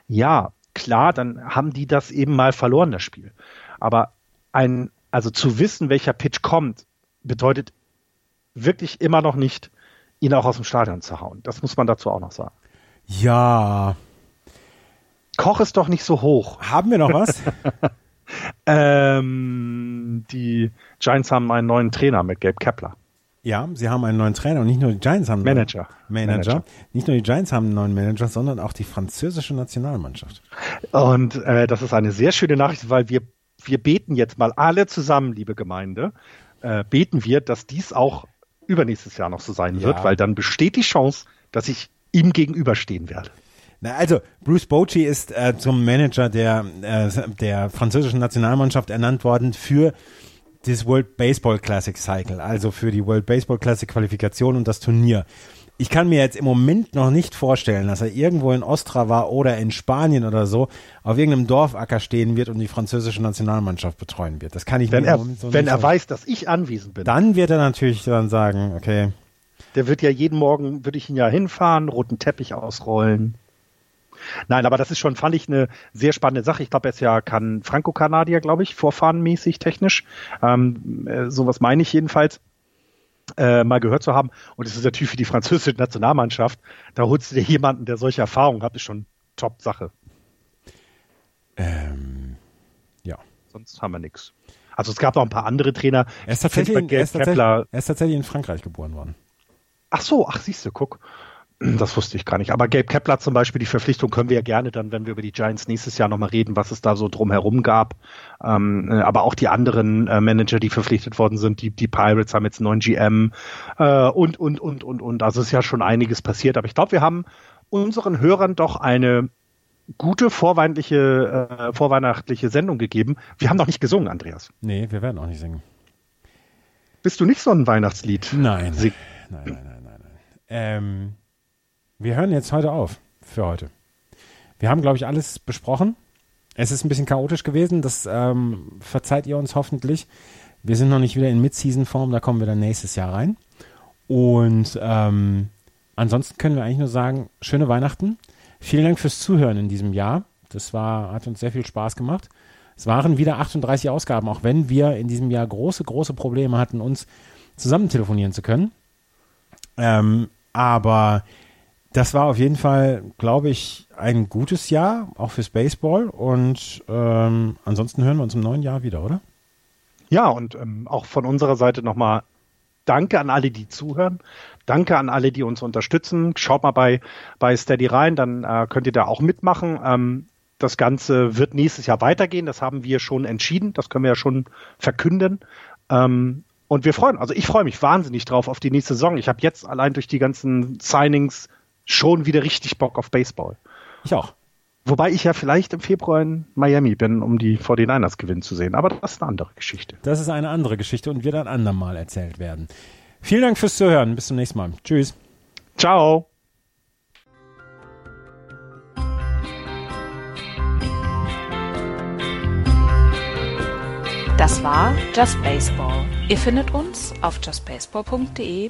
Ja, klar, dann haben die das eben mal verloren, das Spiel. Aber ein, also zu wissen, welcher Pitch kommt, bedeutet wirklich immer noch nicht, ihn auch aus dem Stadion zu hauen. Das muss man dazu auch noch sagen.
Ja.
Koch ist doch nicht so hoch.
Haben wir noch was? [LAUGHS]
ähm, die Giants haben einen neuen Trainer mit Gabe Kepler.
Ja, sie haben einen neuen Trainer und nicht nur die Giants haben
Manager.
Manager. Manager. Nicht nur die Giants haben einen neuen Manager, sondern auch die französische Nationalmannschaft.
Und äh, das ist eine sehr schöne Nachricht, weil wir wir beten jetzt mal alle zusammen, liebe Gemeinde, äh, beten wir, dass dies auch übernächstes Jahr noch so sein ja. wird, weil dann besteht die Chance, dass ich ihm gegenüberstehen werde.
Na, also Bruce Bochy ist äh, zum Manager der, äh, der französischen Nationalmannschaft ernannt worden für das World Baseball Classic Cycle, also für die World Baseball Classic Qualifikation und das Turnier. Ich kann mir jetzt im Moment noch nicht vorstellen, dass er irgendwo in Ostrava oder in Spanien oder so auf irgendeinem Dorfacker stehen wird und die französische Nationalmannschaft betreuen wird. Das kann ich
wenn
mir
er, so Wenn er weiß, dass ich anwesend bin.
Dann wird er natürlich dann sagen, okay,
der wird ja jeden Morgen, würde ich ihn ja hinfahren, roten Teppich ausrollen. Nein, aber das ist schon, fand ich, eine sehr spannende Sache. Ich glaube, er ist ja kann Franco-Kanadier, glaube ich, vorfahrenmäßig technisch. Ähm, äh, sowas meine ich jedenfalls. Äh, mal gehört zu haben. Und es ist natürlich für die französische Nationalmannschaft, da holst du dir jemanden, der solche Erfahrungen hat, ist schon Top-Sache.
Ähm, ja.
Sonst haben wir nichts. Also es gab noch ein paar andere Trainer.
Er ist tatsächlich, er ist tatsächlich, er ist tatsächlich in Frankreich geboren worden.
Ach so, ach siehst du, guck. Das wusste ich gar nicht. Aber Gabe Kepler zum Beispiel, die Verpflichtung können wir ja gerne dann, wenn wir über die Giants nächstes Jahr nochmal reden, was es da so drumherum gab. Ähm, äh, aber auch die anderen äh, Manager, die verpflichtet worden sind, die, die Pirates haben jetzt einen neuen GM äh, und, und, und, und, und. Also ist ja schon einiges passiert. Aber ich glaube, wir haben unseren Hörern doch eine gute vorweihnachtliche, äh, vorweihnachtliche Sendung gegeben. Wir haben noch nicht gesungen, Andreas.
Nee, wir werden auch nicht singen.
Bist du nicht so ein Weihnachtslied?
Nein. Sing nein, nein, nein, nein, nein. Ähm, wir hören jetzt heute auf für heute. Wir haben, glaube ich, alles besprochen. Es ist ein bisschen chaotisch gewesen, das ähm, verzeiht ihr uns hoffentlich. Wir sind noch nicht wieder in Mid-Season-Form, da kommen wir dann nächstes Jahr rein. Und ähm, ansonsten können wir eigentlich nur sagen, schöne Weihnachten. Vielen Dank fürs Zuhören in diesem Jahr. Das war, hat uns sehr viel Spaß gemacht. Es waren wieder 38 Ausgaben, auch wenn wir in diesem Jahr große, große Probleme hatten, uns zusammen telefonieren zu können. Ähm, aber das war auf jeden Fall, glaube ich, ein gutes Jahr, auch fürs Baseball. Und ähm, ansonsten hören wir uns im neuen Jahr wieder, oder?
Ja, und ähm, auch von unserer Seite nochmal Danke an alle, die zuhören. Danke an alle, die uns unterstützen. Schaut mal bei, bei Steady rein, dann äh, könnt ihr da auch mitmachen. Ähm, das Ganze wird nächstes Jahr weitergehen. Das haben wir schon entschieden. Das können wir ja schon verkünden. Ähm, und wir freuen, also ich freue mich wahnsinnig drauf auf die nächste Saison. Ich habe jetzt allein durch die ganzen Signings schon wieder richtig Bock auf Baseball.
Ich auch.
Wobei ich ja vielleicht im Februar in Miami bin, um die 49ers gewinnen zu sehen. Aber das ist eine andere Geschichte.
Das ist eine andere Geschichte und wird ein andermal erzählt werden. Vielen Dank fürs Zuhören. Bis zum nächsten Mal. Tschüss.
Ciao.
Das war Just Baseball. Ihr findet uns auf justbaseball.de,